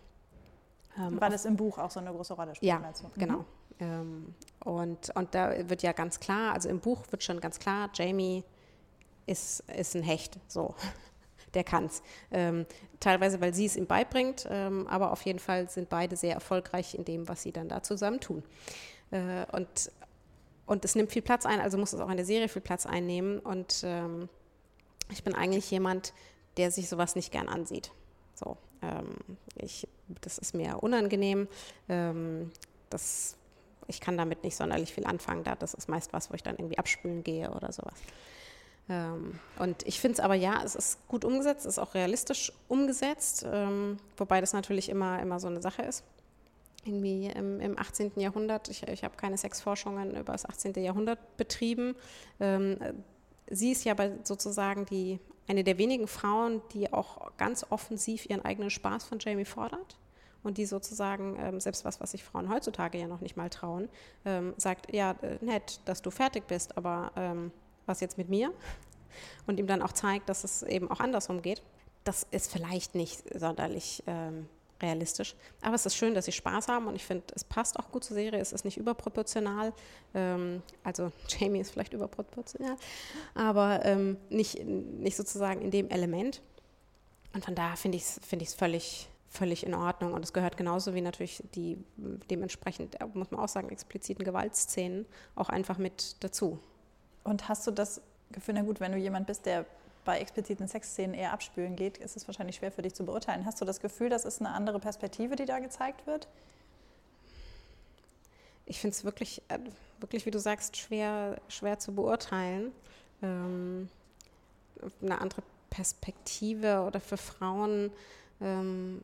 S3: Ähm,
S1: Weil es im Buch auch so eine große Rolle spielt.
S3: ja,
S1: du? Mhm.
S3: genau. Ähm, und, und da wird ja ganz klar, also im Buch wird schon ganz klar, Jamie ist, ist ein Hecht, so. Der kann's. Ähm, teilweise, weil sie es ihm beibringt, ähm, aber auf jeden Fall sind beide sehr erfolgreich in dem, was sie dann da zusammen tun. Äh, und, und es nimmt viel Platz ein, also muss es auch in der Serie viel Platz einnehmen. Und ähm, ich bin eigentlich jemand, der sich sowas nicht gern ansieht. So, ähm, ich, das ist mir unangenehm. Ähm, das, ich kann damit nicht sonderlich viel anfangen. Da, das ist meist was, wo ich dann irgendwie abspülen gehe oder sowas. Ähm, und ich finde es aber ja, es ist gut umgesetzt, es ist auch realistisch umgesetzt, ähm, wobei das natürlich immer, immer so eine Sache ist. Irgendwie im, im 18. Jahrhundert, ich, ich habe keine Sexforschungen über das 18. Jahrhundert betrieben. Ähm, sie ist ja aber sozusagen die, eine der wenigen Frauen, die auch ganz offensiv ihren eigenen Spaß von Jamie fordert und die sozusagen, ähm, selbst was, was sich Frauen heutzutage ja noch nicht mal trauen, ähm, sagt, ja, äh, nett, dass du fertig bist, aber ähm, was jetzt mit mir? Und ihm dann auch zeigt, dass es eben auch andersrum geht. Das ist vielleicht nicht sonderlich ähm, realistisch, aber es ist schön, dass sie Spaß haben und ich finde, es passt auch gut zur Serie, es ist nicht überproportional, ähm, also Jamie ist vielleicht überproportional, aber ähm, nicht, nicht sozusagen in dem Element. Und von daher finde ich es find völlig, völlig in Ordnung. Und es gehört genauso wie natürlich die dementsprechend, äh, muss man auch sagen, expliziten Gewaltszenen auch einfach mit dazu.
S1: Und hast du das Gefühl, na gut, wenn du jemand bist, der bei expliziten Sexszenen eher abspülen geht, ist es wahrscheinlich schwer für dich zu beurteilen. Hast du das Gefühl, das ist eine andere Perspektive, die da gezeigt wird?
S3: Ich finde es wirklich, äh, wirklich, wie du sagst, schwer, schwer zu beurteilen. Ähm, eine andere Perspektive oder für Frauen ähm,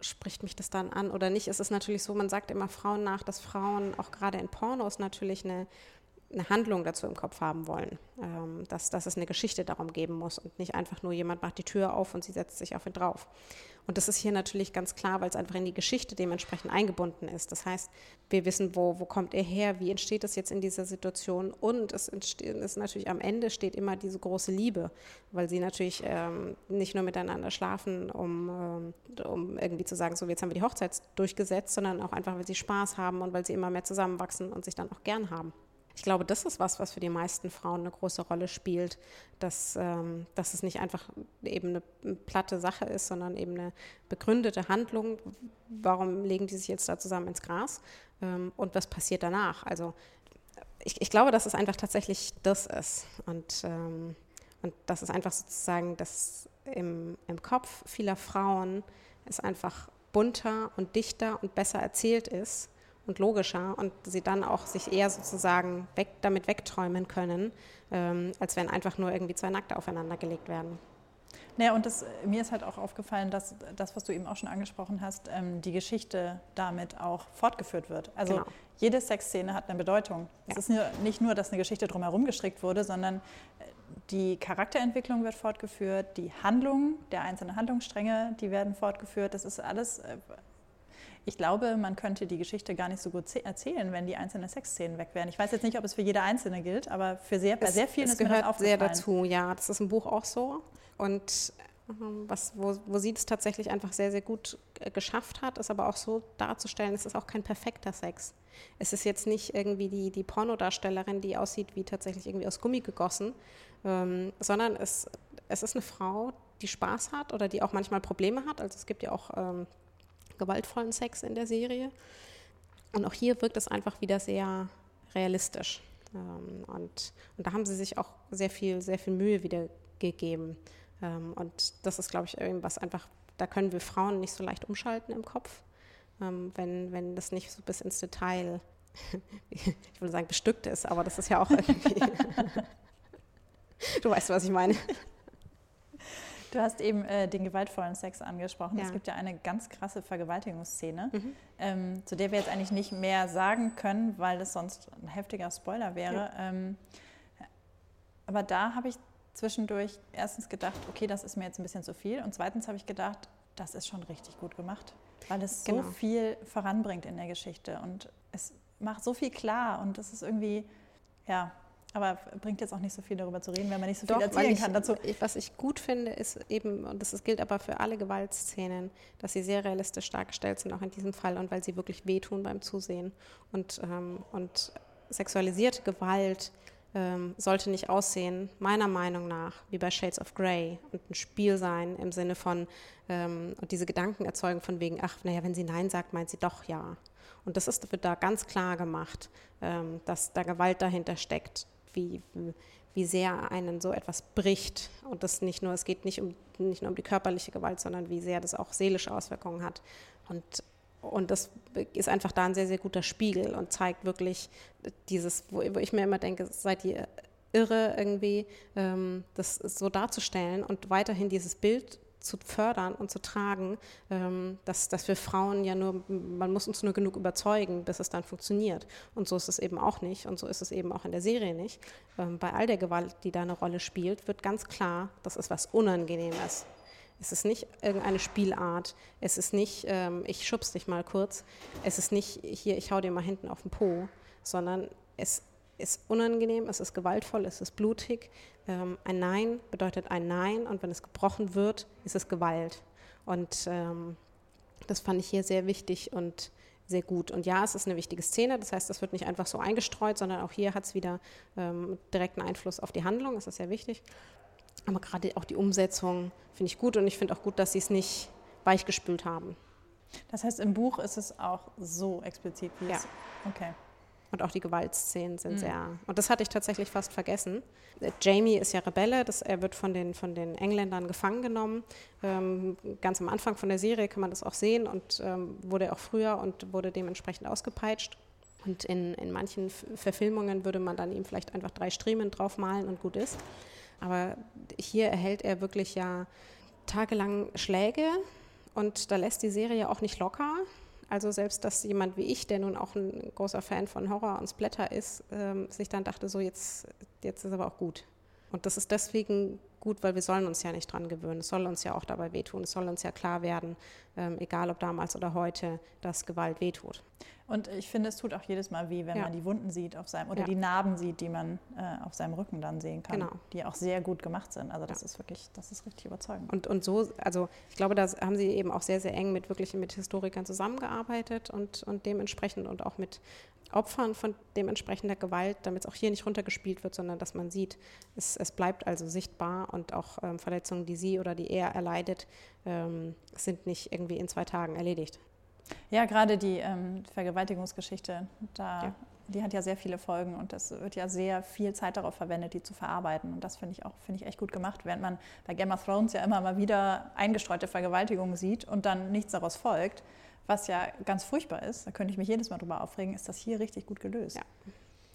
S3: spricht mich das dann an oder nicht. Es ist natürlich so, man sagt immer Frauen nach, dass Frauen auch gerade in Pornos natürlich eine, eine Handlung dazu im Kopf haben wollen, ähm, dass, dass es eine Geschichte darum geben muss und nicht einfach nur jemand macht die Tür auf und sie setzt sich auf ihn drauf. Und das ist hier natürlich ganz klar, weil es einfach in die Geschichte dementsprechend eingebunden ist. Das heißt, wir wissen, wo, wo kommt er her, wie entsteht es jetzt in dieser Situation und es ist natürlich am Ende steht immer diese große Liebe, weil sie natürlich ähm, nicht nur miteinander schlafen, um, ähm, um irgendwie zu sagen, so jetzt haben wir die Hochzeit durchgesetzt, sondern auch einfach, weil sie Spaß haben und weil sie immer mehr zusammenwachsen und sich dann auch gern haben. Ich glaube, das ist was, was für die meisten Frauen eine große Rolle spielt, dass, ähm, dass es nicht einfach eben eine platte Sache ist, sondern eben eine begründete Handlung. Warum legen die sich jetzt da zusammen ins Gras? Ähm, und was passiert danach? Also ich, ich, glaube, dass es einfach tatsächlich das ist. Und, ähm, und das ist einfach sozusagen, dass im, im Kopf vieler Frauen es einfach bunter und dichter und besser erzählt ist und logischer und sie dann auch sich eher sozusagen weg, damit wegträumen können, ähm, als wenn einfach nur irgendwie zwei Nackte aufeinander gelegt werden.
S1: Naja, und das, mir ist halt auch aufgefallen, dass das, was du eben auch schon angesprochen hast, ähm, die Geschichte damit auch fortgeführt wird. Also
S3: Genau.
S1: jede Sexszene hat eine Bedeutung. Es
S3: Ja.
S1: ist nur, nicht nur, dass eine Geschichte drumherum gestrickt wurde, sondern äh, die Charakterentwicklung wird fortgeführt, die Handlung der einzelnen Handlungsstränge, die werden fortgeführt. Das ist alles. Ich glaube, man könnte die Geschichte gar nicht so gut erzählen, wenn die einzelnen Sexszenen weg wären. Ich weiß jetzt nicht, ob es für jede einzelne gilt, aber für sehr, bei sehr vielen
S3: es
S1: ist
S3: gehört
S1: mir das
S3: sehr dazu, ja. Das ist im Buch auch so. Und ähm, was, wo, wo sie es tatsächlich einfach sehr, sehr gut äh, geschafft hat, ist aber auch so darzustellen, es ist auch kein perfekter Sex. Es ist jetzt nicht irgendwie die, die Pornodarstellerin, die aussieht wie tatsächlich irgendwie aus Gummi gegossen, ähm, sondern es, es ist eine Frau, die Spaß hat oder die auch manchmal Probleme hat. Also es gibt ja auch ähm, gewaltvollen Sex in der Serie. Und auch hier wirkt es einfach wieder sehr realistisch. Ähm, und, und da haben sie sich auch sehr viel, sehr viel Mühe wieder gegeben. Ähm, und das ist, glaube ich, irgendwas einfach, da können wir Frauen nicht so leicht umschalten im Kopf, ähm, wenn, wenn das nicht so bis ins Detail, ich würde sagen, bestückt ist, aber das ist ja auch irgendwie. du weißt, was ich meine.
S1: Du hast eben äh, den gewaltvollen Sex angesprochen. Ja. Es gibt ja eine ganz krasse Vergewaltigungsszene, mhm. ähm, zu der wir jetzt eigentlich nicht mehr sagen können, weil das sonst ein heftiger Spoiler wäre. Ja. Ähm, aber da habe ich zwischendurch erstens gedacht, okay, das ist mir jetzt ein bisschen zu viel. Und zweitens habe ich gedacht, das ist schon richtig gut gemacht, weil es genau. so viel voranbringt in der Geschichte und es macht so viel klar und das ist irgendwie, ja, aber bringt jetzt auch nicht so viel darüber zu reden, wenn man nicht so viel Doch, erzählen
S3: ich,
S1: kann dazu.
S3: was ich gut finde, ist eben, und das gilt aber für alle Gewaltszenen, dass sie sehr realistisch dargestellt sind, auch in diesem Fall, und weil sie wirklich wehtun beim Zusehen. Und, ähm, und sexualisierte Gewalt ähm, sollte nicht aussehen, meiner Meinung nach, wie bei Shades of Grey und ein Spiel sein im Sinne von, ähm, und diese Gedanken erzeugen von wegen, ach, naja, wenn sie Nein sagt, meint sie doch Ja. Und das ist, wird da ganz klar gemacht, ähm, dass da Gewalt dahinter steckt, wie, wie sehr einen so etwas bricht. Und das nicht nur, es geht nicht, um, nicht nur um die körperliche Gewalt, sondern wie sehr das auch seelische Auswirkungen hat. Und und das ist einfach da ein sehr, sehr guter Spiegel und zeigt wirklich dieses, wo, ich mir immer denke, seid ihr irre irgendwie, ähm, das so darzustellen und weiterhin dieses Bild zu fördern und zu tragen, ähm, dass, dass wir Frauen ja nur, man muss uns nur genug überzeugen, bis es dann funktioniert. Und so ist es eben auch nicht und so ist es eben auch in der Serie nicht. Ähm, bei all der Gewalt, die da eine Rolle spielt, wird ganz klar, das ist was Unangenehmes. Es ist nicht irgendeine Spielart. Es ist nicht, ähm, ich schubs dich mal kurz. Es ist nicht, hier, ich hau dir mal hinten auf den Po, sondern es ist unangenehm, es ist gewaltvoll, es ist blutig. Ähm, ein Nein bedeutet ein Nein und wenn es gebrochen wird, ist es Gewalt. Und ähm, das fand ich hier sehr wichtig und sehr gut. Und ja, es ist eine wichtige Szene, das heißt, es wird nicht einfach so eingestreut, sondern auch hier hat es wieder ähm, direkten Einfluss auf die Handlung, das ist sehr wichtig. Aber gerade auch die Umsetzung finde ich gut und ich finde auch gut, dass sie es nicht weichgespült haben.
S1: Das heißt, im Buch ist es auch so explizit wie
S3: ja.
S1: es. Okay.
S3: Und auch die Gewaltszenen sind mhm. sehr. Und das hatte ich tatsächlich fast vergessen. Jamie ist ja Rebelle, das, er wird von den, von den Engländern gefangen genommen. Ähm, ganz am Anfang von der Serie kann man das auch sehen und ähm, wurde auch früher und wurde dementsprechend ausgepeitscht. Und in, in manchen Verfilmungen würde man dann ihm vielleicht einfach drei Striemen draufmalen und gut ist. Aber hier erhält er wirklich ja tagelang Schläge und da lässt die Serie auch nicht locker. Also selbst, dass jemand wie ich, der nun auch ein großer Fan von Horror und Splatter ist, ähm, sich dann dachte, so jetzt, jetzt ist aber auch gut. Und das ist deswegen gut, weil wir sollen uns ja nicht dran gewöhnen. Es soll uns ja auch dabei wehtun. Es soll uns ja klar werden, ähm, egal ob damals oder heute, dass Gewalt wehtut.
S1: Und ich finde, es tut auch jedes Mal weh, wenn ja. man die Wunden sieht auf seinem oder ja. die Narben sieht, die man äh, auf seinem Rücken dann sehen kann, genau. die auch sehr gut gemacht sind. Also das ja. ist wirklich, das ist richtig überzeugend.
S3: Und, und so, also ich glaube, da haben sie eben auch sehr, sehr eng mit wirklich mit Historikern zusammengearbeitet und, und dementsprechend und auch mit Opfern von dementsprechender Gewalt, damit es auch hier nicht runtergespielt wird, sondern dass man sieht, es, es bleibt also sichtbar und auch ähm, Verletzungen, die sie oder die er erleidet, ähm, sind nicht irgendwie in zwei Tagen erledigt.
S1: Ja, gerade die ähm, Vergewaltigungsgeschichte, da, ja. die hat ja sehr viele Folgen und es wird ja sehr viel Zeit darauf verwendet, die zu verarbeiten. Und das finde ich auch finde ich echt gut gemacht, während man bei Game of Thrones ja immer mal wieder eingestreute Vergewaltigungen sieht und dann nichts daraus folgt, was ja ganz furchtbar ist. Da könnte ich mich jedes Mal drüber aufregen. Ist das hier richtig gut gelöst?
S3: Ja.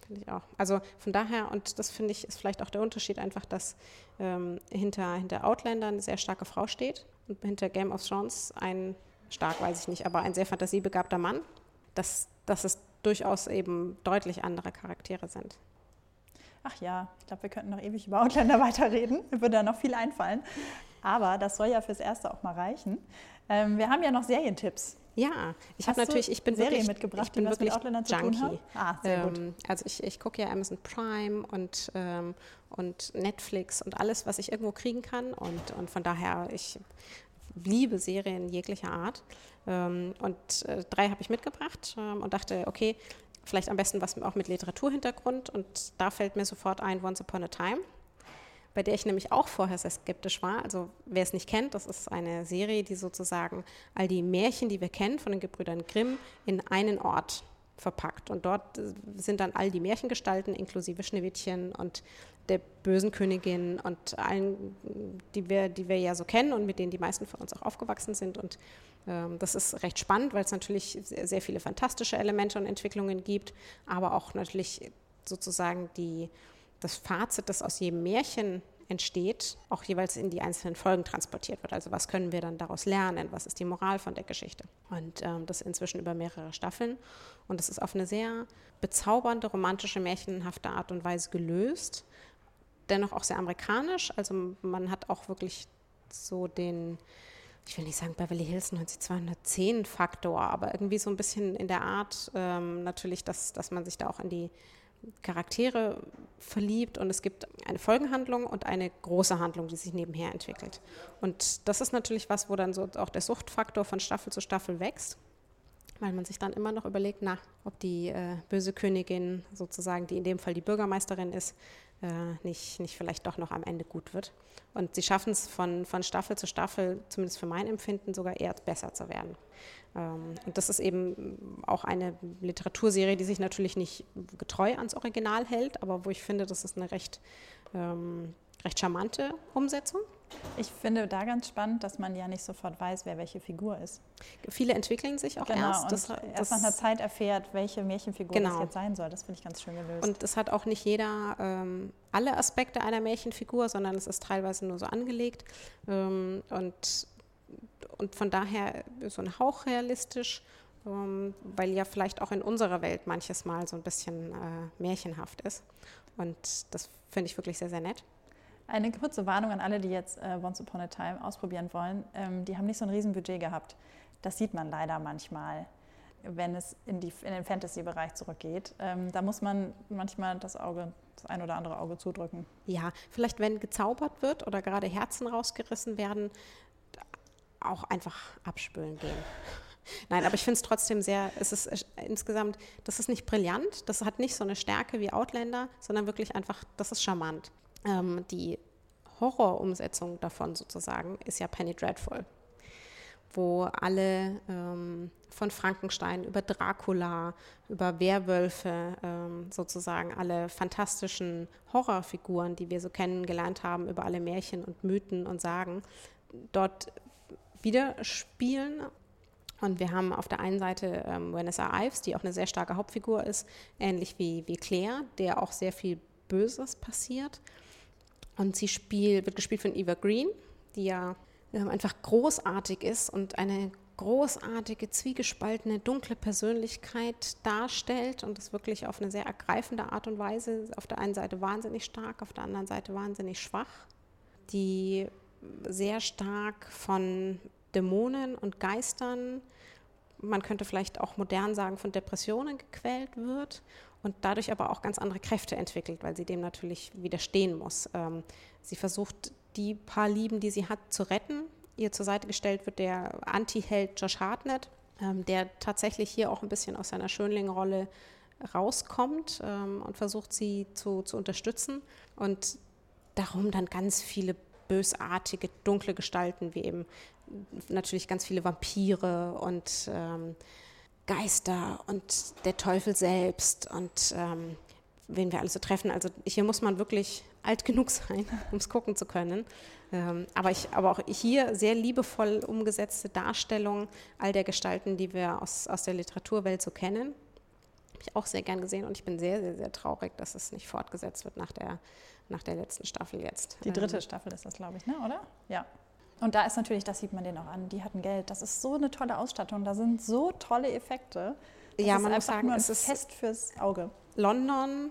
S3: Finde ich auch. Also von daher, und das finde ich, ist vielleicht auch der Unterschied einfach, dass ähm, hinter, hinter Outlander eine sehr starke Frau steht und hinter Game of Thrones ein stark weiß ich nicht, aber ein sehr fantasiebegabter Mann, dass, dass es durchaus eben deutlich andere Charaktere sind.
S1: Ach ja, ich glaube, wir könnten noch ewig über Outlander weiterreden. Mir würde da noch viel einfallen. Aber das soll ja fürs Erste auch mal reichen. Ähm, wir haben ja noch Serientipps.
S3: Ja, ich habe natürlich, ich bin
S1: Serien
S3: wirklich,
S1: mitgebracht,
S3: ich bin
S1: die
S3: wirklich
S1: mit Outlander zu
S3: Junkie.
S1: tun haben. Ah, sehr gut.
S3: Ähm, also ich, ich gucke ja Amazon Prime und, ähm, und Netflix und alles, was ich irgendwo kriegen kann. Und, und von daher, ich liebe Serien jeglicher Art. Ähm, und äh, drei habe ich mitgebracht ähm, und dachte, okay, vielleicht am besten was auch mit Literaturhintergrund. Und da fällt mir sofort ein Once Upon a Time bei der ich nämlich auch vorher sehr skeptisch war. Also wer es nicht kennt, das ist eine Serie, die sozusagen all die Märchen, die wir kennen von den Gebrüdern Grimm, in einen Ort verpackt. Und dort äh, sind dann all die Märchengestalten, inklusive Schneewittchen und der bösen Königin und allen, die wir, die wir ja so kennen und mit denen die meisten von uns auch aufgewachsen sind. Und ähm, das ist recht spannend, weil es natürlich sehr, sehr viele fantastische Elemente und Entwicklungen gibt, aber auch natürlich sozusagen die das Fazit, das aus jedem Märchen entsteht, auch jeweils in die einzelnen Folgen transportiert wird. Also was können wir dann daraus lernen? Was ist die Moral von der Geschichte? Und ähm, das inzwischen über mehrere Staffeln. Und das ist auf eine sehr bezaubernde, romantische, märchenhafte Art und Weise gelöst. Dennoch auch sehr amerikanisch. Also man hat auch wirklich so den, ich will nicht sagen Beverly Hills 90210 Faktor, aber irgendwie so ein bisschen in der Art ähm, natürlich, dass, dass man sich da auch in die Charaktere verliebt und es gibt eine Folgenhandlung und eine große Handlung, die sich nebenher entwickelt. Und das ist natürlich was, wo dann so auch der Suchtfaktor von Staffel zu Staffel wächst, weil man sich dann immer noch überlegt, na, ob die äh, böse Königin sozusagen, die in dem Fall die Bürgermeisterin ist, nicht, nicht vielleicht doch noch am Ende gut wird. Und sie schaffen es von, von Staffel zu Staffel, zumindest für mein Empfinden, sogar eher besser zu werden. Ähm, und das ist eben auch eine Literaturserie, die sich natürlich nicht getreu ans Original hält, aber wo ich finde, das ist eine recht, ähm, recht charmante Umsetzung.
S1: Ich finde da ganz spannend, dass man ja nicht sofort weiß, wer welche Figur ist.
S3: Viele entwickeln sich auch
S1: genau,
S3: erst.
S1: Und
S3: Das,
S1: erst
S3: das,
S1: nach einer Zeit erfährt, welche Märchenfigur
S3: Genau.
S1: das jetzt sein soll. Das finde ich ganz schön gelöst.
S3: Und es hat auch nicht jeder ähm, alle Aspekte einer Märchenfigur, sondern es ist teilweise nur so angelegt. Ähm, und, und von daher so ein Hauch realistisch, ähm, weil ja vielleicht auch in unserer Welt manches Mal so ein bisschen äh, märchenhaft ist. Und das finde ich wirklich sehr, sehr nett.
S1: Eine kurze Warnung an alle, die jetzt äh, Once Upon a Time ausprobieren wollen. Ähm, die haben nicht so ein Riesenbudget gehabt. Das sieht man leider manchmal, wenn es in, die, in den Fantasy-Bereich zurückgeht. Ähm, da muss man manchmal das Auge, das ein oder andere Auge zudrücken.
S3: Ja, vielleicht wenn gezaubert wird oder gerade Herzen rausgerissen werden, auch einfach abspülen gehen. Nein, aber ich finde es trotzdem sehr, es ist äh, insgesamt, das ist nicht brillant, das hat nicht so eine Stärke wie Outlander, sondern wirklich einfach, das ist charmant. Ähm, die Horrorumsetzung davon sozusagen ist ja Penny Dreadful, wo alle ähm, von Frankenstein über Dracula, über Werwölfe ähm, sozusagen alle fantastischen Horrorfiguren, die wir so kennengelernt haben, über alle Märchen und Mythen und Sagen, dort widerspielen. Und wir haben auf der einen Seite ähm, Vanessa Ives, die auch eine sehr starke Hauptfigur ist, ähnlich wie, wie Claire, der auch sehr viel Böses passiert. Und sie spielt, wird gespielt von Eva Green, die ja ähm, einfach großartig ist und eine großartige, zwiegespaltene, dunkle Persönlichkeit darstellt und das wirklich auf eine sehr ergreifende Art und Weise. Auf der einen Seite wahnsinnig stark, auf der anderen Seite wahnsinnig schwach, die sehr stark von Dämonen und Geistern, man könnte vielleicht auch modern sagen, von Depressionen gequält wird und dadurch aber auch ganz andere Kräfte entwickelt, weil sie dem natürlich widerstehen muss. Ähm, sie versucht, die paar Lieben, die sie hat, zu retten. Ihr zur Seite gestellt wird der Anti-Held Josh Hartnett, ähm, der tatsächlich hier auch ein bisschen aus seiner Schönling-Rolle rauskommt ähm, und versucht, sie zu, zu unterstützen. Und darum dann ganz viele bösartige, dunkle Gestalten, wie eben natürlich ganz viele Vampire und ähm, Geister und der Teufel selbst und ähm, wen wir alles so treffen. Also hier muss man wirklich alt genug sein, um es gucken zu können. Ähm, aber, ich, aber auch hier sehr liebevoll umgesetzte Darstellung all der Gestalten, die wir aus, aus der Literaturwelt so kennen. Habe ich auch sehr gern gesehen und ich bin sehr, sehr, sehr traurig, dass es nicht fortgesetzt wird nach der, nach der letzten Staffel jetzt.
S1: Die dritte Staffel ist das, glaube ich, ne? oder? Ja. Und da ist natürlich, das sieht man denen auch an, die hatten Geld. Das ist so eine tolle Ausstattung, da sind so tolle Effekte. Das
S3: Ja, man muss sagen,
S1: nur ein
S3: es ist-
S1: Fest fürs Auge.
S3: London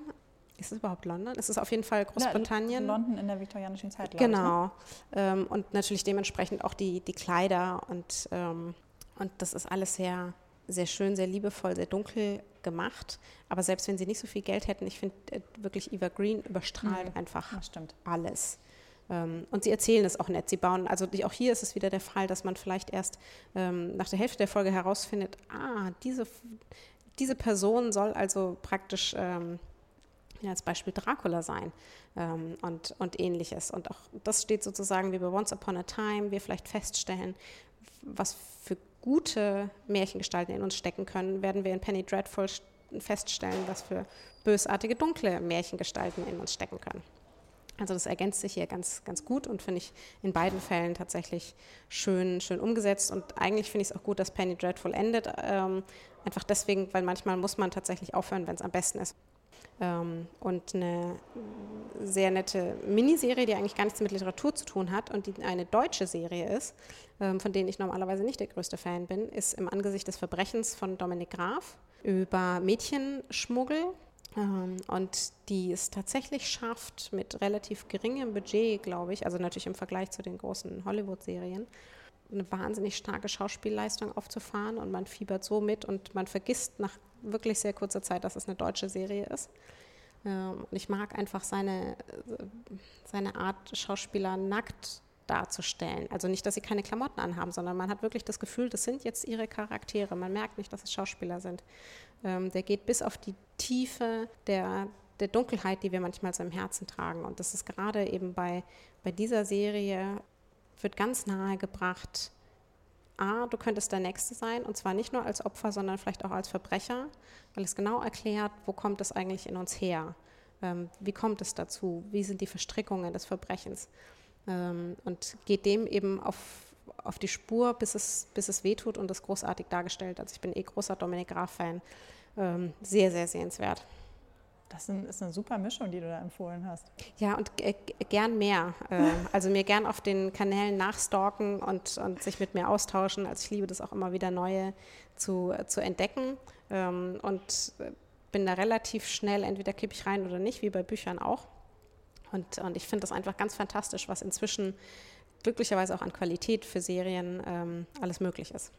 S3: ist es überhaupt London? Es ist auf jeden Fall Großbritannien.
S1: Ja, London in der viktorianischen Zeit.
S3: Genau. Ich, ne? und natürlich dementsprechend auch die, die Kleider und, ähm, und das ist alles sehr, sehr schön, sehr liebevoll, sehr dunkel gemacht. Aber selbst wenn sie nicht so viel Geld hätten, ich finde äh, wirklich Eva Green überstrahlt mhm. einfach alles. Ähm, und sie erzählen es auch nett. Sie bauen, also auch hier ist es wieder der Fall, dass man vielleicht erst ähm, nach der Hälfte der Folge herausfindet, ah, diese, diese Person soll also praktisch ähm, ja, als Beispiel Dracula sein ähm, und, und ähnliches. Und auch das steht sozusagen wie bei Once Upon a Time, wir vielleicht feststellen, was für gute Märchengestalten in uns stecken können, werden wir in Penny Dreadful feststellen, was für bösartige, dunkle Märchengestalten in uns stecken können. Also das ergänzt sich hier ganz, ganz gut und finde ich in beiden Fällen tatsächlich schön, schön umgesetzt. Und eigentlich finde ich es auch gut, dass Penny Dreadful endet. Ähm, einfach deswegen, weil manchmal muss man tatsächlich aufhören, wenn es am besten ist. Ähm, und eine sehr nette Miniserie, die eigentlich gar nichts mit Literatur zu tun hat und die eine deutsche Serie ist, ähm, von denen ich normalerweise nicht der größte Fan bin, ist Im Angesicht des Verbrechens von Dominik Graf über Mädchenschmuggel. Ähm, und die es tatsächlich schafft, mit relativ geringem Budget, glaube ich, also natürlich im Vergleich zu den großen Hollywood-Serien, eine wahnsinnig starke Schauspielleistung aufzufahren und man fiebert so mit und man vergisst nach wirklich sehr kurzer Zeit, dass es eine deutsche Serie ist. Ähm, und ich mag einfach seine, seine Art, Schauspieler nackt darzustellen. Also nicht, dass sie keine Klamotten anhaben, sondern man hat wirklich das Gefühl, das sind jetzt ihre Charaktere. Man merkt nicht, dass es Schauspieler sind. Ähm, der geht bis auf die Tiefe der, der Dunkelheit, die wir manchmal so im Herzen tragen. Und das ist gerade eben bei, bei dieser Serie, wird ganz nahe gebracht, A, du könntest der Nächste sein und zwar nicht nur als Opfer, sondern vielleicht auch als Verbrecher, weil es genau erklärt, wo kommt es eigentlich in uns her? Ähm, wie kommt es dazu? Wie sind die Verstrickungen des Verbrechens? Ähm, und geht dem eben auf, auf die Spur, bis es, bis es wehtut und ist großartig dargestellt. Also ich bin eh großer Dominik Graf-Fan. Ähm, sehr, sehr sehenswert.
S1: Das ist eine super Mischung, die du da empfohlen hast.
S3: Ja, und gern mehr. Äh, also mir gern auf den Kanälen nachstalken und, und sich mit mir austauschen. Also ich liebe das auch immer wieder neue zu, zu entdecken ähm, und bin da relativ schnell, entweder kippe ich rein oder nicht, wie bei Büchern auch. Und, und ich finde das einfach ganz fantastisch, was inzwischen glücklicherweise auch an Qualität für Serien ähm, alles möglich ist.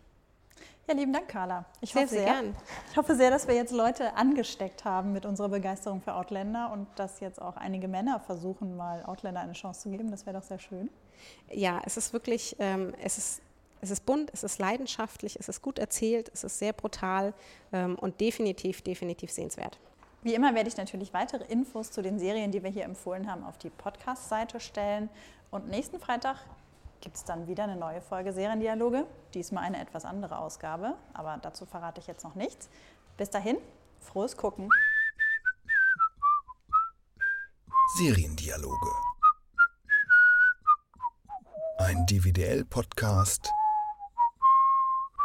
S1: Ja, lieben Dank, Carla.
S3: Ich sehr, hoffe sehr,
S1: gern. Ich hoffe sehr, dass wir jetzt Leute angesteckt haben mit unserer Begeisterung für Outlander und dass jetzt auch einige Männer versuchen, mal Outlander eine Chance zu geben. Das wäre doch sehr schön.
S3: Ja, es ist wirklich, ähm, es ist es ist bunt, es ist leidenschaftlich, es ist gut erzählt, es ist sehr brutal ähm, und definitiv, definitiv sehenswert.
S1: Wie immer werde ich natürlich weitere Infos zu den Serien, die wir hier empfohlen haben, auf die Podcast-Seite stellen. Und nächsten Freitag gibt es dann wieder eine neue Folge Seriendialoge. Diesmal eine etwas andere Ausgabe, aber dazu verrate ich jetzt noch nichts. Bis dahin, frohes Gucken.
S2: Seriendialoge. Ein DVDL-Podcast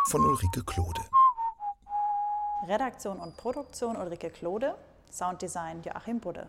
S2: von Ulrike Klode.
S1: Redaktion und Produktion Ulrike Klode, Sounddesign Joachim Budde.